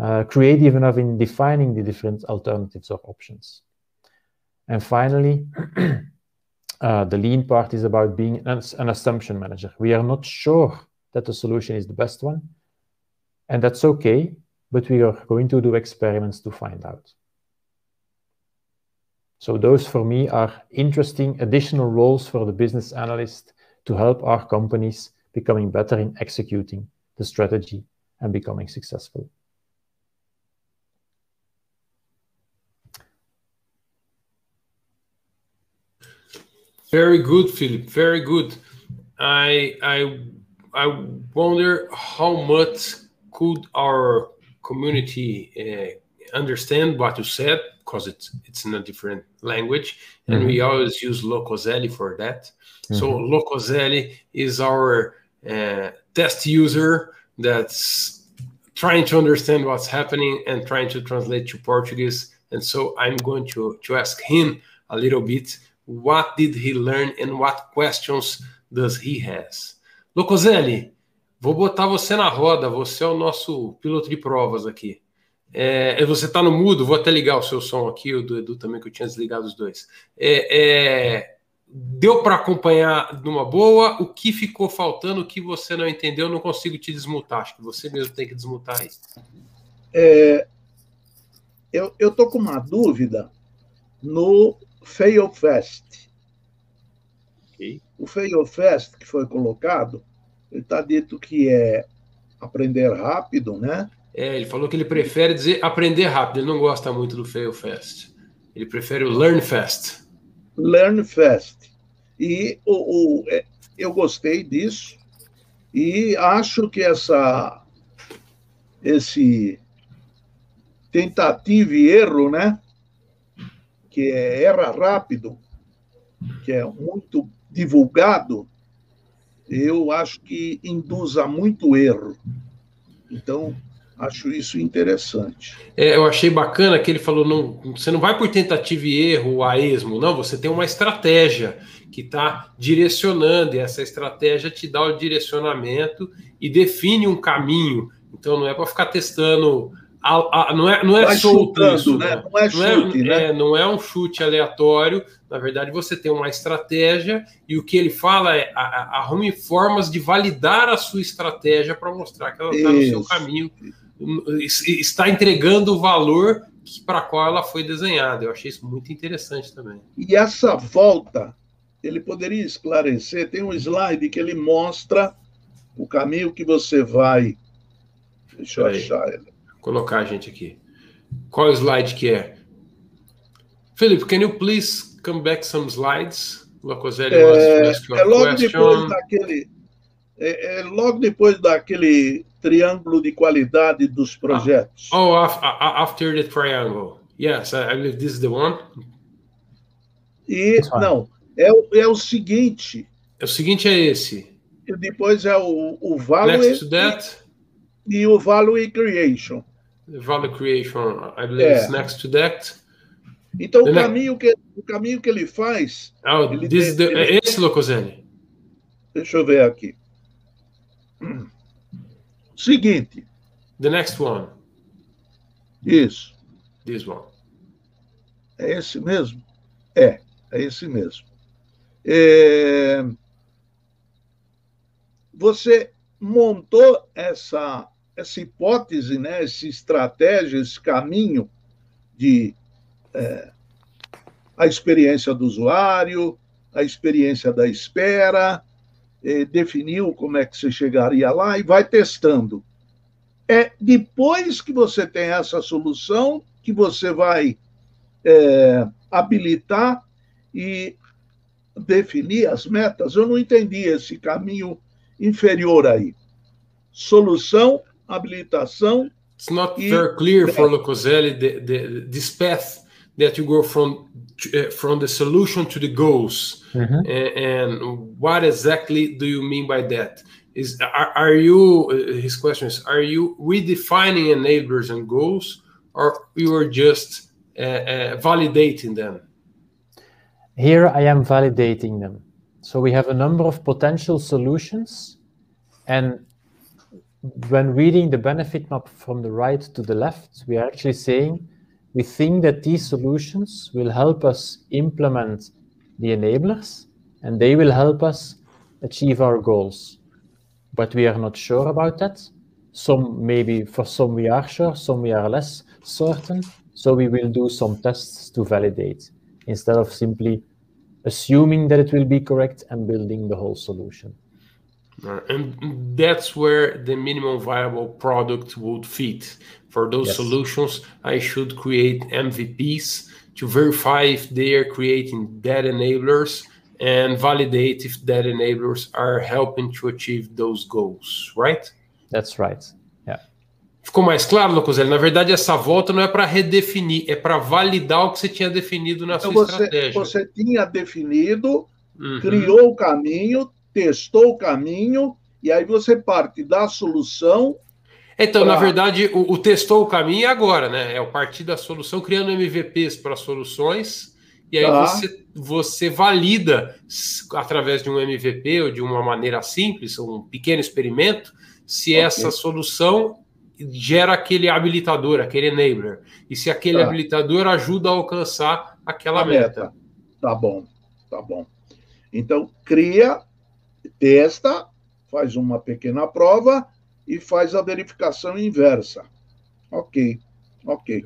uh, creative enough in defining the different alternatives or options. And finally, <clears throat> uh, the lean part is about being an, an, assumption manager. We are not sure that the solution is the best one, and that's okay, but we are going to do experiments to find out. So those for me are interesting additional roles for the business analyst to help our companies becoming better in executing the strategy and becoming successful. Very good, Filip. Very good. I I I wonder how much could our community uh, understand what you said because it's it's in a different language, and mm-hmm. we always use Locoselli for that. Mm-hmm. So Locoselli is our uh, test user that's trying to understand what's happening and trying to translate to Portuguese. And so I'm going to, to ask him a little bit what did he learn and what questions does he has. Locoselli, vou botar você na roda, você é o nosso piloto de provas aqui. É, você está no mudo, vou até ligar o seu som aqui, o do Edu também, que eu tinha desligado os dois. É, é, deu para acompanhar numa boa? O que ficou faltando, o que você não entendeu, eu não consigo te desmutar. Acho que você mesmo tem que desmutar aí. É, eu estou com uma dúvida no Fail Fest. Okay. O Fail Fest que foi colocado, ele está dito que é aprender rápido, né? É, ele falou que ele prefere dizer aprender rápido, ele não gosta muito do Fail Fast. Ele prefere o Learn Fast. Learn Fast. E o, o, é, eu gostei disso e acho que essa esse tentativa e erro, né? Que é erra rápido, que é muito divulgado, eu acho que induz a muito erro. Então, Acho isso interessante. É, eu achei bacana que ele falou: não, você não vai por tentativa e erro a esmo, não, você tem uma estratégia que está direcionando, e essa estratégia te dá o direcionamento e define um caminho. Então não é para ficar testando. A, a, não é, não é solto isso, né? Não, não é, chute, não é, né? É, não é um chute aleatório. Na verdade, você tem uma estratégia e o que ele fala é arrume formas de validar a sua estratégia para mostrar que ela está no seu caminho está entregando o valor para qual ela foi desenhada. Eu achei isso muito interessante também. E essa volta, ele poderia esclarecer? Tem um slide que ele mostra o caminho que você vai. Deixa eu achar ele. Colocar a gente aqui. Qual slide que é? Philip, can you please come back some slides? Locoselli é, é logo question. depois daquele. É, é, logo depois daquele triângulo de qualidade dos projetos. Oh, after the triangle. Yes, I believe this is the one. E não, é, é o seguinte. É o seguinte é esse. E depois é o, o value Next to that. E, e o value creation. The value creation, I believe é. next to that. Então o caminho, que, o caminho que ele faz. Oh, ele this tem, the, ele, esse Locoselli. Deixa eu ver aqui. Seguinte. The next one. Isso. This one. É esse mesmo? É, é esse mesmo. É... Você montou essa, essa hipótese, né, essa estratégia, esse caminho de é, a experiência do usuário, a experiência da espera, eh, definiu como é que você chegaria lá e vai testando. É depois que você tem essa solução que você vai é, habilitar e definir as metas. Eu não entendi esse caminho inferior aí. Solução, habilitação. It's not very clear for Locoselli the, the, this path that you go from uh, from the solution to the goals mm-hmm. and, and, what exactly do you mean by that is are, are you uh, his question is are you redefining enablers and goals or you are just uh, uh, validating them here i am validating them so we have a number of potential solutions and when reading the benefit map from the right to the left we are actually saying we think that these solutions will help us implement the enablers and they will help us achieve our goals. But we are not sure about that. Some maybe for some we are sure, some we are less certain. So we will do some tests to validate instead of simply assuming that it will be correct and building the whole solution. Uh, and that's where the minimum viable product would fit. For those yes. solutions, I should create MVPs to verify if they are creating bad enablers and validate if that enablers are helping to achieve those goals, right? That's right. Yeah. Ficou mais claro, Locoselli? Na verdade, essa volta não é para redefinir, é para validar o que você tinha definido na Então sua você, estratégia. você tinha definido, Uhum. criou o caminho, testou o caminho, e aí você parte da solução. Então, pra- na verdade, o, o testou o caminho é agora, né? É o partir da solução, criando MVPs para soluções, e aí Tá. você, você valida através de um MVP ou de uma maneira simples, um pequeno experimento, se Ok. essa solução gera aquele habilitador, aquele enabler, e se aquele Tá. habilitador ajuda a alcançar aquela a meta. Tá bom, tá bom. Então, cria, testa, faz uma pequena prova e faz a verificação inversa. Ok, ok.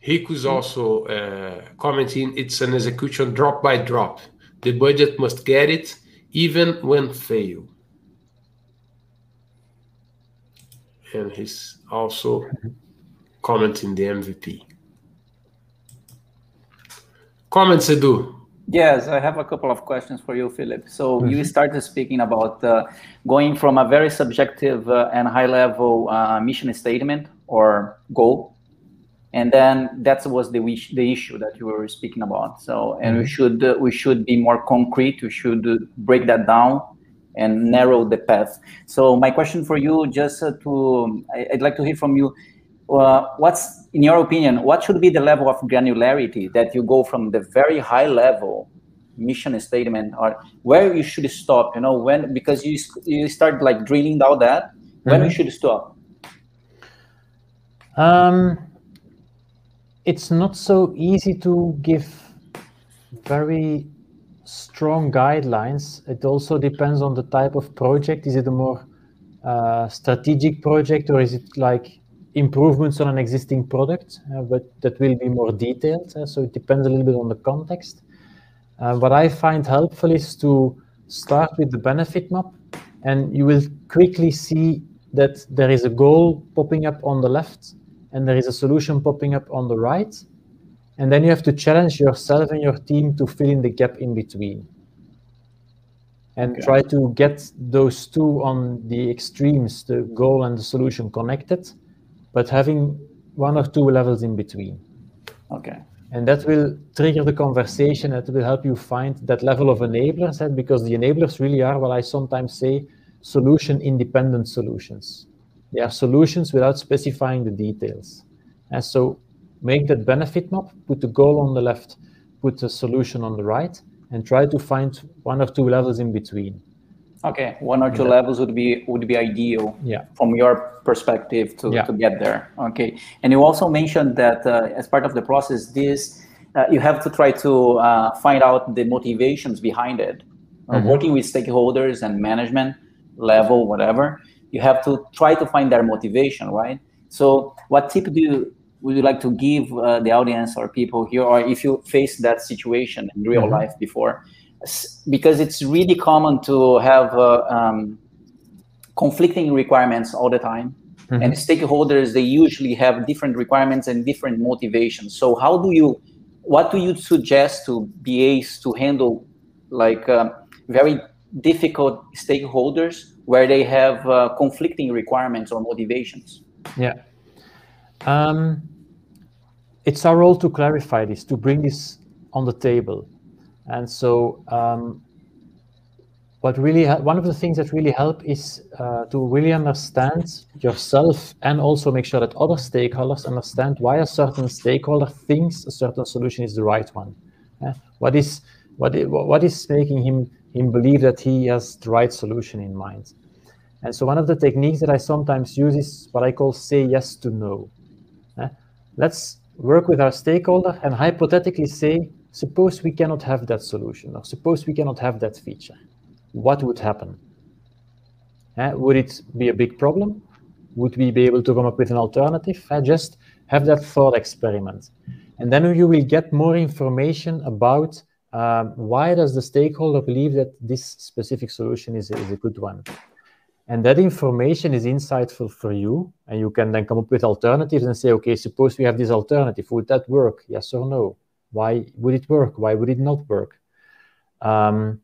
Rico is also uh, commenting it's an execution drop by drop. The budget must get it even when fail. And he's also commenting the MVP. Comments, Edu. Yes, I have a couple of questions for you, Filip. So you started speaking about uh, going from a very subjective uh, and high-level uh, mission statement or goal, and then that was the wish, the issue that you were speaking about. So, and we should uh, we should be more concrete. We should uh, break that down and narrow the path. So my question for you, just uh, to, I, I'd like to hear from you. Uh, what's in your opinion what should be the level of granularity that you go from the very high level mission statement or where you should stop you know when because you you start like drilling down that when you should stop Um, it's not so easy to give very strong guidelines. It also depends on the type of project. Is it a more uh, strategic project or is it like improvements on an existing product? Uh, but that will be more detailed. uh, so it depends a little bit on the context. Uh, what I find helpful is to start with the benefit map, and you will quickly see that there is a goal popping up on the left and there is a solution popping up on the right. And then you have to challenge yourself and your team to fill in the gap in between. And Okay. try to get those two on the extremes, the goal and the solution connected, but having one or two levels in between. okay And that will trigger the conversation. That will help you find that level of enablers, eh, because the enablers really are what I sometimes say solution independent solutions. They are solutions without specifying the details. And so make that benefit map, put the goal on the left, put the solution on the right, and try to find one or two levels in between. Okay one or two levels would be would be ideal Yeah. from your perspective to, Yeah. to get there. Okay. And you also mentioned that uh, as part of the process this uh, you have to try to uh, find out the motivations behind it. Uh, working with stakeholders and management level whatever you have to try to find their motivation right? So what tip do you would you like to give uh, the audience or people here or if you face that situation in real life before because it's really common to have uh, um, conflicting requirements all the time and stakeholders they usually have different requirements and different motivations so how do you what do you suggest to BAs to handle like um, very difficult stakeholders where they have uh, conflicting requirements or motivations Yeah. Um, it's our role to clarify this, to bring this on the table. And so, um, what really one of the things that really help is uh, to really understand yourself and also make sure that other stakeholders understand why a certain stakeholder thinks a certain solution is the right one. What is what i- what is making him him believe that he has the right solution in mind? And so one of the techniques that I sometimes use is what I call say yes to no. Let's work with our stakeholder and hypothetically say, suppose we cannot have that solution, or suppose we cannot have that feature. What would happen? Eh, Would it be a big problem? Would we be able to come up with an alternative? Eh, Just have that thought experiment. And then you will get more information about um, why does the stakeholder believe that this specific solution is is a good one. And that information is insightful for you. And you can then come up with alternatives and say, okay, suppose we have this alternative. Would that work? Yes or no? Why would it work? Why would it not work? Um,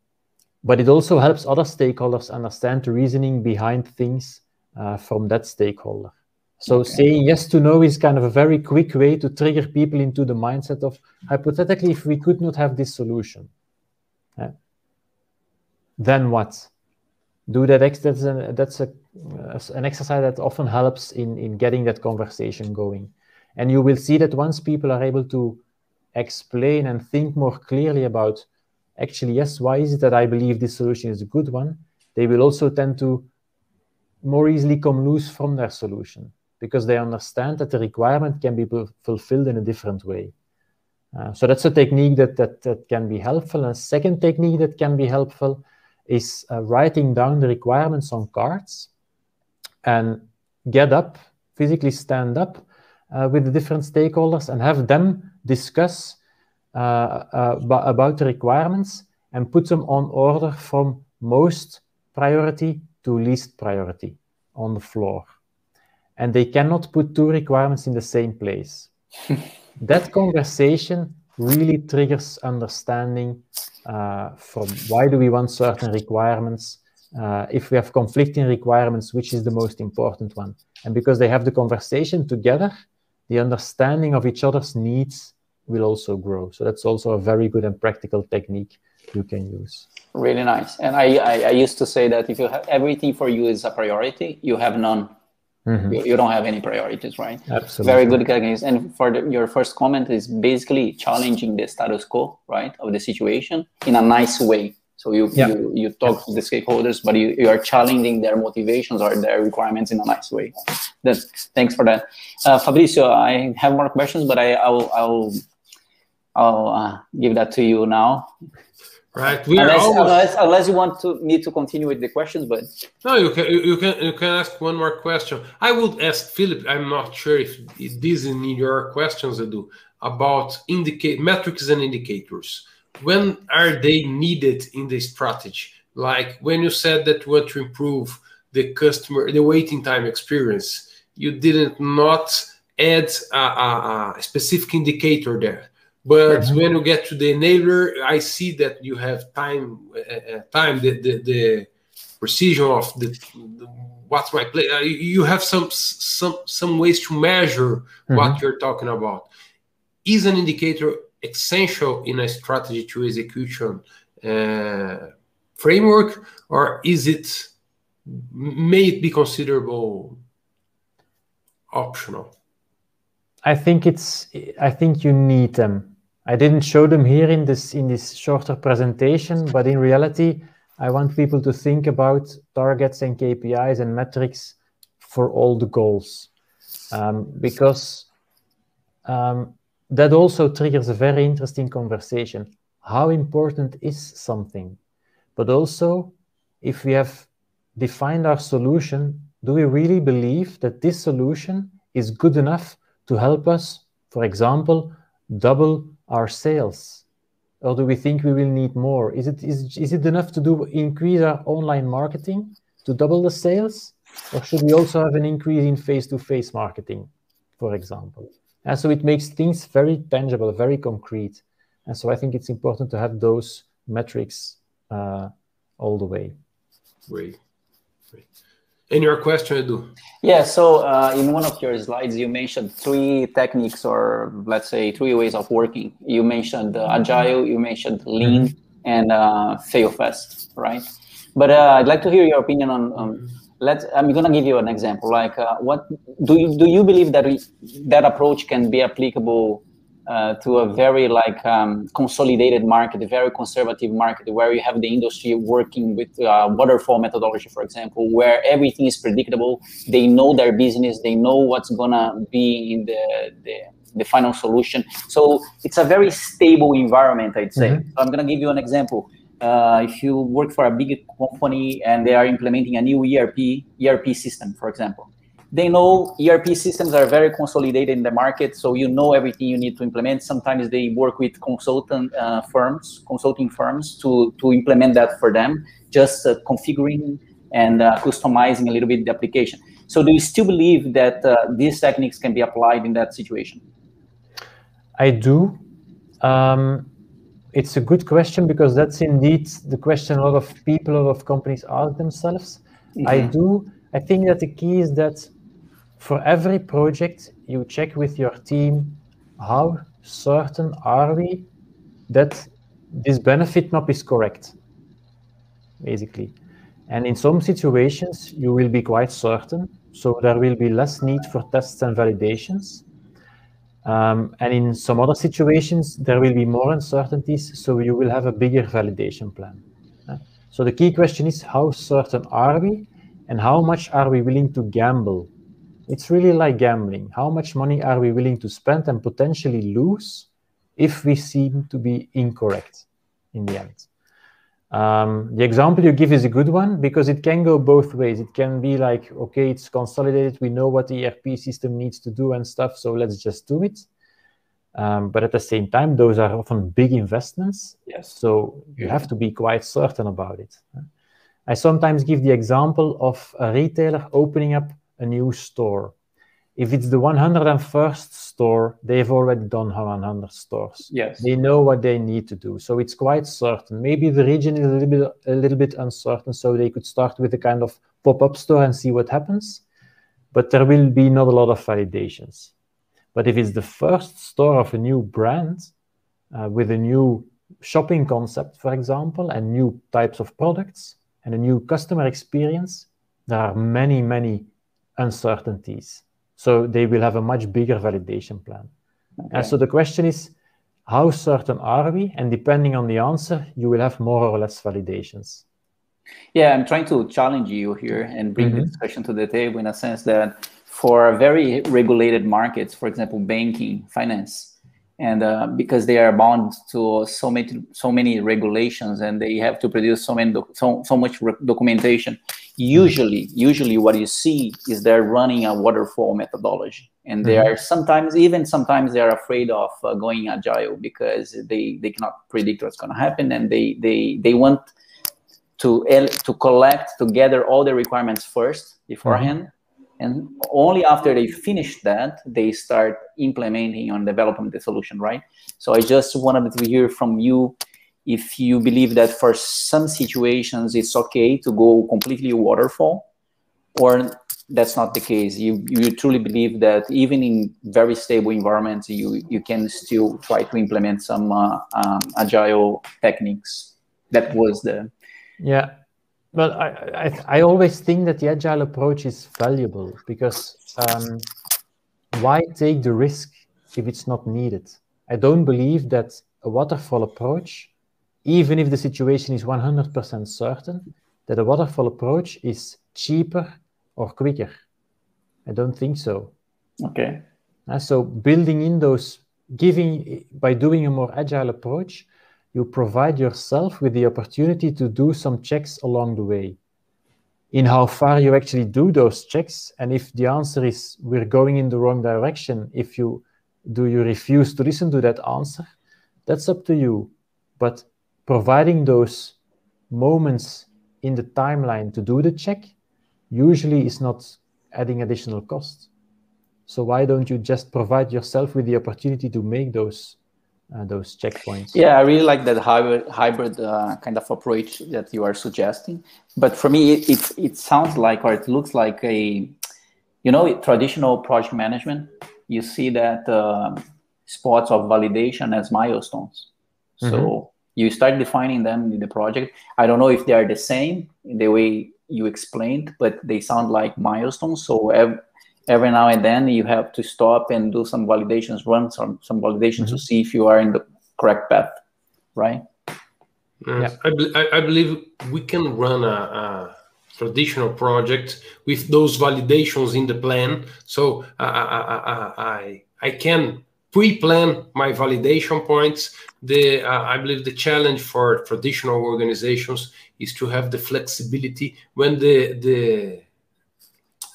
but it also helps other stakeholders understand the reasoning behind things uh, from that stakeholder. So okay. saying yes to no is kind of a very quick way to trigger people into the mindset of hypothetically, if we could not have this solution, then what? Do that. Ex- that's a, that's a, uh, an exercise that often helps in in getting that conversation going, and you will see that once people are able to explain and think more clearly about actually yes, why is it that I believe this solution is a good one? They will also tend to more easily come loose from their solution because they understand that the requirement can be fulfilled in a different way. Uh, so that's a technique that, that, that can be helpful. And a second technique that can be helpful is uh, writing down the requirements on cards and get up, physically stand up uh, with the different stakeholders and have them discuss uh, uh, about the requirements and put them on order from most priority to least priority on the floor and they cannot put two requirements in the same place. <laughs> that conversation really triggers understanding uh, from why do we want certain requirements uh, if we have conflicting requirements which is the most important one and because they have the conversation together the understanding of each other's needs will also grow so that's also a very good and practical technique you can use really nice and i i, I used to say that if you have everything for you is a priority you have none Mm-hmm. You, you, don't have any priorities, right? Absolutely. Very good guidance. And for the, your first comment is basically challenging the status quo, right, of the situation in a nice way. So you yeah. you, you talk to the stakeholders, but you, you are challenging their motivations or their requirements in a nice way. That's, thanks for that, uh, Fabricio. I have more questions, but I I'll I'll, I'll uh, give that to you now. Right. We unless, almost... unless, unless, you want to me to continue with the questions, but no, you can you can you can ask one more question. I would ask Filip. I'm not sure if this is in your questions, Edu, about indicate metrics and indicators. When are they needed in the strategy? Like when you said that you want to improve the customer the waiting time experience, you didn't not add a, a, a specific indicator there but mm-hmm. when you get to the enabler, I see that you have time, uh, uh time the, the, the precision of the, the what's my play. Uh, you have some some some ways to measure mm-hmm. what you're talking about. Is an indicator essential in a strategy to execution uh, framework, or is it may it be considerable optional? I think it's. I think you need them I didn't show them here in this in this shorter presentation, but in reality, I want people to think about targets and KPIs and metrics for all the goals, um, because um, that also triggers a very interesting conversation. How important is something? But also, if we have defined our solution, do we really believe that this solution is good enough to help us, for example, double our sales? Or do we think we will need more? Is it, is, is it enough to do increase our online marketing to double the sales? Or should we also have an increase in face-to-face marketing, for example? And so it makes things very tangible, very concrete. And so I think it's important to have those metrics uh, all the way. Great. Great. And your question, Edu? Yeah, so uh, in one of your slides, you mentioned three techniques, or let's say three ways of working. You mentioned uh, agile, you mentioned lean, mm-hmm. and uh, fail fast, right? But uh, I'd like to hear your opinion on. Um, let's. I'm gonna give you an example. Like, uh, what do you do? You believe that we, that approach can be applicable uh, to a very like um, consolidated market, a very conservative market, where you have the industry working with uh, waterfall methodology, for example, where everything is predictable. They know their business, they know what's gonna be in the, the the final solution. So it's a very stable environment, I'd say. Mm-hmm. I'm gonna give you an example. Uh, if you work for a big company and they are implementing a new ERP ERP system, for example, they know ERP systems are very consolidated in the market, so you know everything you need to implement. Sometimes they work with consultant uh, firms, consulting firms, to to implement that for them, just uh, configuring and uh, customizing a little bit the application. So, do you still believe that uh, these techniques can be applied in that situation? I do. Um, it's a good question because that's indeed the question a lot of people, a lot of companies ask themselves. Mm-hmm. I do. I think that the key is that for every project, you check with your team how certain are we that this benefit map is correct, basically. And in some situations, you will be quite certain. So there will be less need for tests and validations. Um, and in some other situations, there will be more uncertainties, so you will have a bigger validation plan. So the key question is how certain are we and how much are we willing to gamble? It's really like gambling. How much money are we willing to spend and potentially lose if we seem to be incorrect in the end? Um, the example you give is a good one because it can go both ways. It can be like, okay, it's consolidated. We know what the ERP system needs to do and stuff, so let's just do it. Um, but at the same time, those are often big investments. Yes. So you have to be quite certain about it. I sometimes give the example of a retailer opening up a new store if it's the 101st store, they've already done 100 stores. Yes. They know what they need to do. So it's quite certain. Maybe the region is a little bit a little bit uncertain, so they could start with a kind of pop-up store and see what happens. But there will be not a lot of validations. But if it's the first store of a new brand uh, with a new shopping concept, for example, and new types of products and a new customer experience, there are many, many uncertainties so they will have a much bigger validation plan. Okay. And so the question is, how certain are we? And depending on the answer, you will have more or less validations. Yeah, I'm trying to challenge you here and bring mm-hmm. the discussion to the table in a sense that for very regulated markets, for example, banking, finance, and uh, because they are bound to so many so many regulations and they have to produce so many so, so much re- documentation. Usually usually what you see is they're running a waterfall methodology. And they mm-hmm. are sometimes even sometimes they're afraid of uh, going agile because they they cannot predict what's going to happen and they they they want to to collect to gather all the requirements first beforehand. Mm-hmm and only after they finish that they start implementing and developing the solution right? So i just wanted to hear from you if you believe that for some situations it's okay to go completely waterfall or that's not the case. You you truly believe that even in very stable environments you you can still try to implement some uh, um, agile techniques. That was the yeah well, I, I, I, always think that the agile approach is valuable because um, why take the risk if it's not needed? I don't believe that a waterfall approach, even if the situation is 100% certain, that a waterfall approach is cheaper or quicker. I don't think so. Okay. Uh, so building in those, giving by doing a more agile approach, you provide yourself with the opportunity to do some checks along the way. In how far you actually do those checks and if the answer is we're going in the wrong direction if you do you refuse to listen to that answer that's up to you. But providing those moments in the timeline to do the check usually is not adding additional cost. So why don't you just provide yourself with the opportunity to make those uh, those checkpoints. Yeah, I really like that hybrid, hybrid uh, kind of approach that you are suggesting. But for me, it, it, it sounds like, or it looks like a, you know, traditional project management. You see that uh, spots of validation as milestones. So mm-hmm. you start defining them in the project. I don't know if they are the same in the way you explained, but they sound like milestones. So every, every now and then you have to stop and do some validations, run some, some validations mm-hmm. to see if you are in the correct path, right? yeah. I, I, believe we can run a, a, traditional project with those validations in the plan. So I, I, I, I can pre-plan my validation points. The uh, I believe the challenge for traditional organizations is to have the flexibility when the the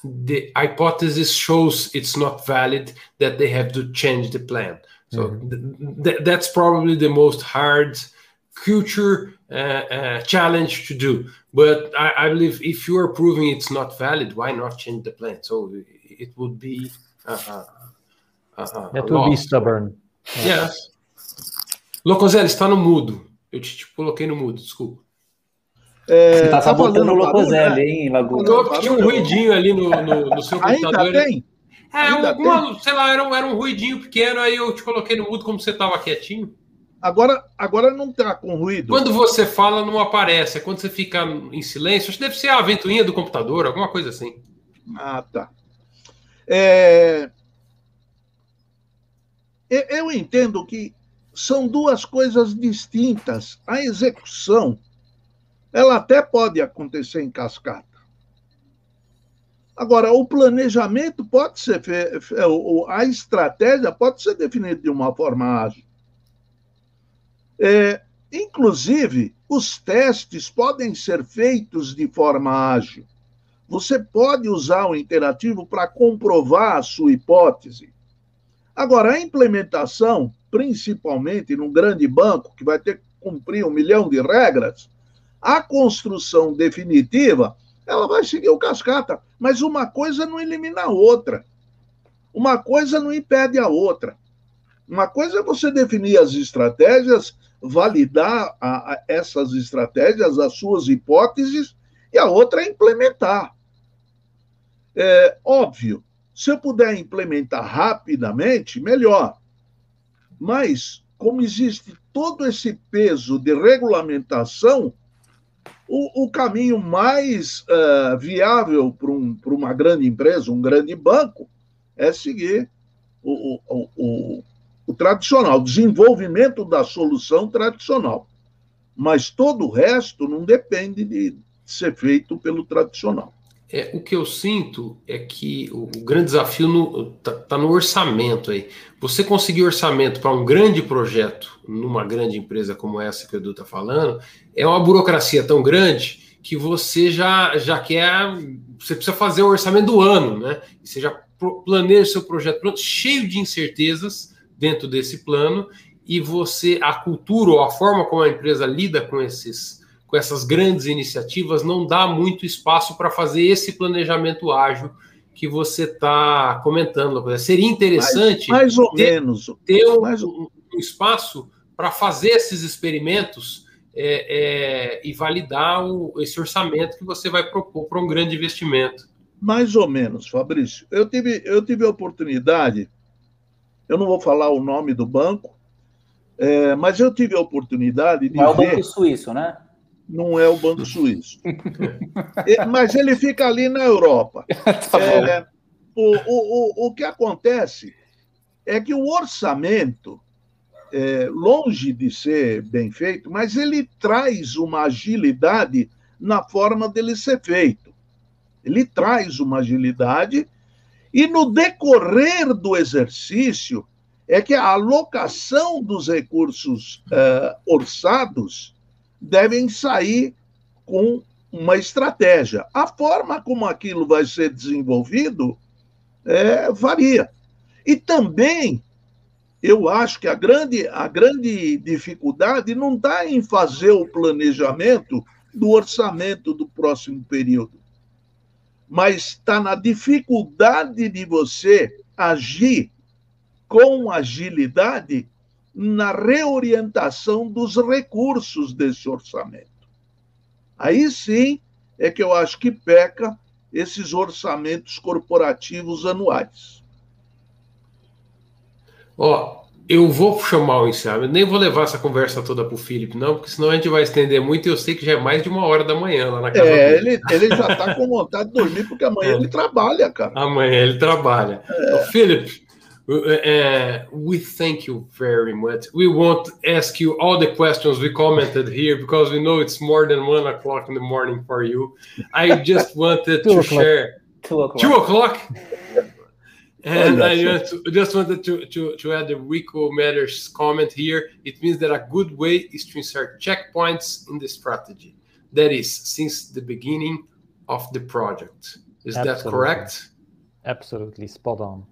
the hypothesis shows it's not valid that they have to change the plan so mm-hmm. th- that's probably the most hard culture uh, uh, challenge to do but I, I, believe if you are proving it's not valid why not change the plan so it would be uh, uh, uh, uh that would be stubborn yes Locoselli, está no mudo. Eu te, te coloquei no mudo, desculpa. É, Você tá sabotando o Locoselli, hein, Laguna? Tinha um ruidinho ali no, no, no seu computador. Ainda tem? É, Ainda alguma, tem? sei lá, era um, era um ruidinho pequeno, aí eu te coloquei no mudo como você estava quietinho. Agora, agora não está com ruído. Quando você fala, não aparece. É quando você fica em silêncio. Acho que deve ser a ventoinha do computador, alguma coisa assim. Ah, tá. É... Eu entendo que são duas coisas distintas. A execução, ela até pode acontecer em cascata. Agora, o planejamento pode ser, a estratégia pode ser definida de uma forma ágil. É, inclusive, os testes podem ser feitos de forma ágil. Você pode usar o interativo para comprovar a sua hipótese. Agora, a implementação, principalmente num grande banco que vai ter que cumprir um milhão de regras, a construção definitiva, ela vai seguir o cascata, mas uma coisa não elimina a outra. Uma coisa não impede a outra. Uma coisa é você definir as estratégias validar a, a essas estratégias, as suas hipóteses, e a outra é implementar. É óbvio, se eu puder implementar rapidamente, melhor. Mas, como existe todo esse peso de regulamentação, o, o caminho mais uh, viável para um, uma grande empresa, um grande banco, é seguir o, o, o, o tradicional, desenvolvimento da solução tradicional. Mas todo o resto não depende de ser feito pelo tradicional. É, o que eu sinto é que o, o grande desafio está tá no orçamento aí. Você conseguir orçamento para um grande projeto numa grande empresa como essa que o Edu está falando, é uma burocracia tão grande que você já, já quer. Você precisa fazer o orçamento do ano, né? Você já planeja seu projeto pronto, cheio de incertezas dentro desse plano e você a cultura ou a forma como a empresa lida com esses com essas grandes iniciativas não dá muito espaço para fazer esse planejamento ágil que você está comentando. Seria interessante mais, mais ou ter, menos ter um, mais... um, um espaço para fazer esses experimentos é, é, e validar o, esse orçamento que você vai propor para um grande investimento. Mais ou menos, Fabrício. Eu tive, eu tive a oportunidade eu não vou falar o nome do banco, é, mas eu tive a oportunidade de. É o Banco Suíço, né? Não é o Banco Suíço. é, mas ele fica ali na Europa. <laughs> tá é, o, o, o, que acontece é que o orçamento, é, longe de ser bem feito, mas ele traz uma agilidade na forma dele ser feito. Ele traz uma agilidade e no decorrer do exercício, é que a alocação dos recursos uh, orçados devem sair com uma estratégia. A forma como aquilo vai ser desenvolvido é, varia. E também, eu acho que a grande, a grande dificuldade não está em fazer o planejamento do orçamento do próximo período mas está na dificuldade de você agir com agilidade na reorientação dos recursos desse orçamento. Aí sim é que eu acho que peca esses orçamentos corporativos anuais. Ó, eu vou chamar o encerramento, nem vou levar essa conversa toda para o Felipe, não, porque senão a gente vai estender muito e eu sei que já é mais de uma hora da manhã lá na casa É, dele. ele, ele já está com vontade de dormir, porque amanhã <laughs> é. ele trabalha, cara. Amanhã ele trabalha. É. Felipe, uh, we thank you very much. We won't ask you all the questions we commented here because we know it's more than one o'clock in the morning for you. I just <laughs> wanted to share. Two o'clock. Two o'clock? And I just, just wanted to, to, to add the Rico Matters comment here. It means that a good way is to insert checkpoints in the strategy. That is, since the beginning of the project. Is Absolutely. that correct? Absolutely, spot on.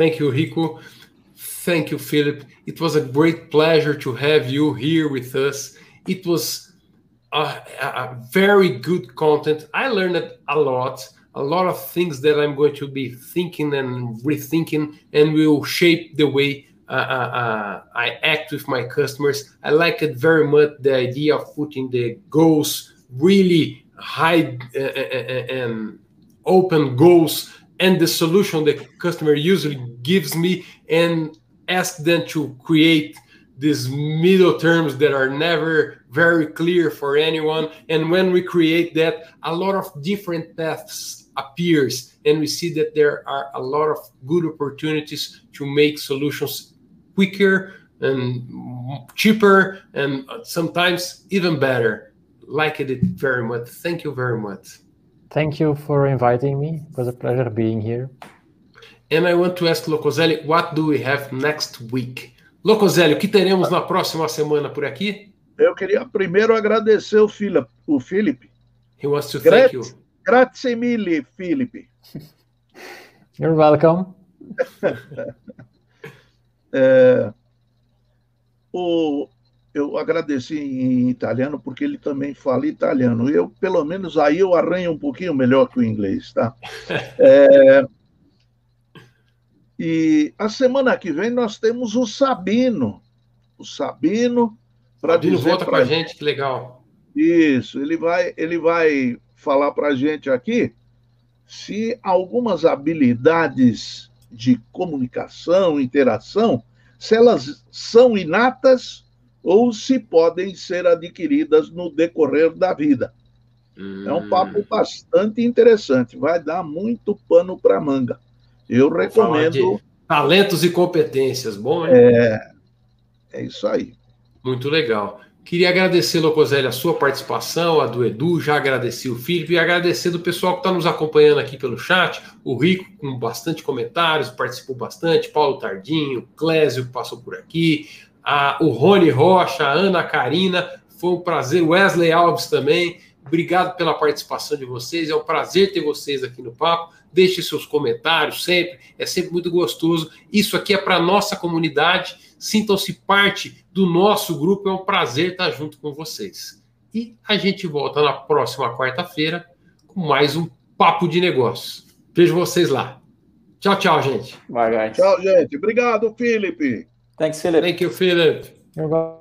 Thank you, Rico. Thank you, Filip. It was a great pleasure to have you here with us. It was a, a very good content. I learned a lot a lot of things that I'm going to be thinking and rethinking and will shape the way uh, uh, I act with my customers. I like it very much the idea of putting the goals really high and open goals and the solution the customer usually gives me and ask them to create these middle terms that are never very clear for anyone. And when we create that a lot of different paths appears and we see that there are a lot of good opportunities to make solutions quicker and cheaper and sometimes even better. Like it very much. Thank you very much thank you for inviting me it was a pleasure being here and i want to ask locoselli what do we have next week Locoselli, o que teremos na próxima semana por aqui? Eu queria primeiro agradecer o Philip. O Felipe. He wants to thank you. Grazie mille, Felipe. <laughs> You're welcome. <laughs> é, o, eu agradeci em italiano porque ele também fala italiano. Eu, pelo menos, aí eu arranho um pouquinho melhor que o inglês, tá? <laughs> É, e a semana que vem nós temos o Sabino. O Sabino para dizer volta com a gente, que legal. Isso, ele vai, ele vai falar para a gente aqui se algumas habilidades de comunicação, interação, se elas são inatas ou se podem ser adquiridas no decorrer da vida. Hum. É um papo hum. bastante interessante, vai dar muito pano para manga. Eu recomendo. Talentos e competências, bom, hein? É, é isso aí. Muito legal. Queria agradecer, Locoselli, a sua participação, a do Edu, já agradeci o Felipe e agradecer do pessoal que está nos acompanhando aqui pelo chat. O Rico, com bastante comentários, participou bastante. Paulo Tardinho, Clésio, que passou por aqui. A, o Rony Rocha, a Ana Karina. Foi um prazer. Wesley Alves também. Obrigado pela participação de vocês. É um prazer ter vocês aqui no papo. Deixe seus comentários sempre, é sempre muito gostoso. Isso aqui é para a nossa comunidade. Sintam-se parte do nosso grupo. É um prazer estar junto com vocês. E a gente volta na próxima quarta-feira com mais um Papo de Negócios. Vejo vocês lá. Tchau, tchau, gente. Bye, guys. Tchau, gente. Obrigado, Felipe. Thanks, Filip. Thank you, Filip. You're welcome.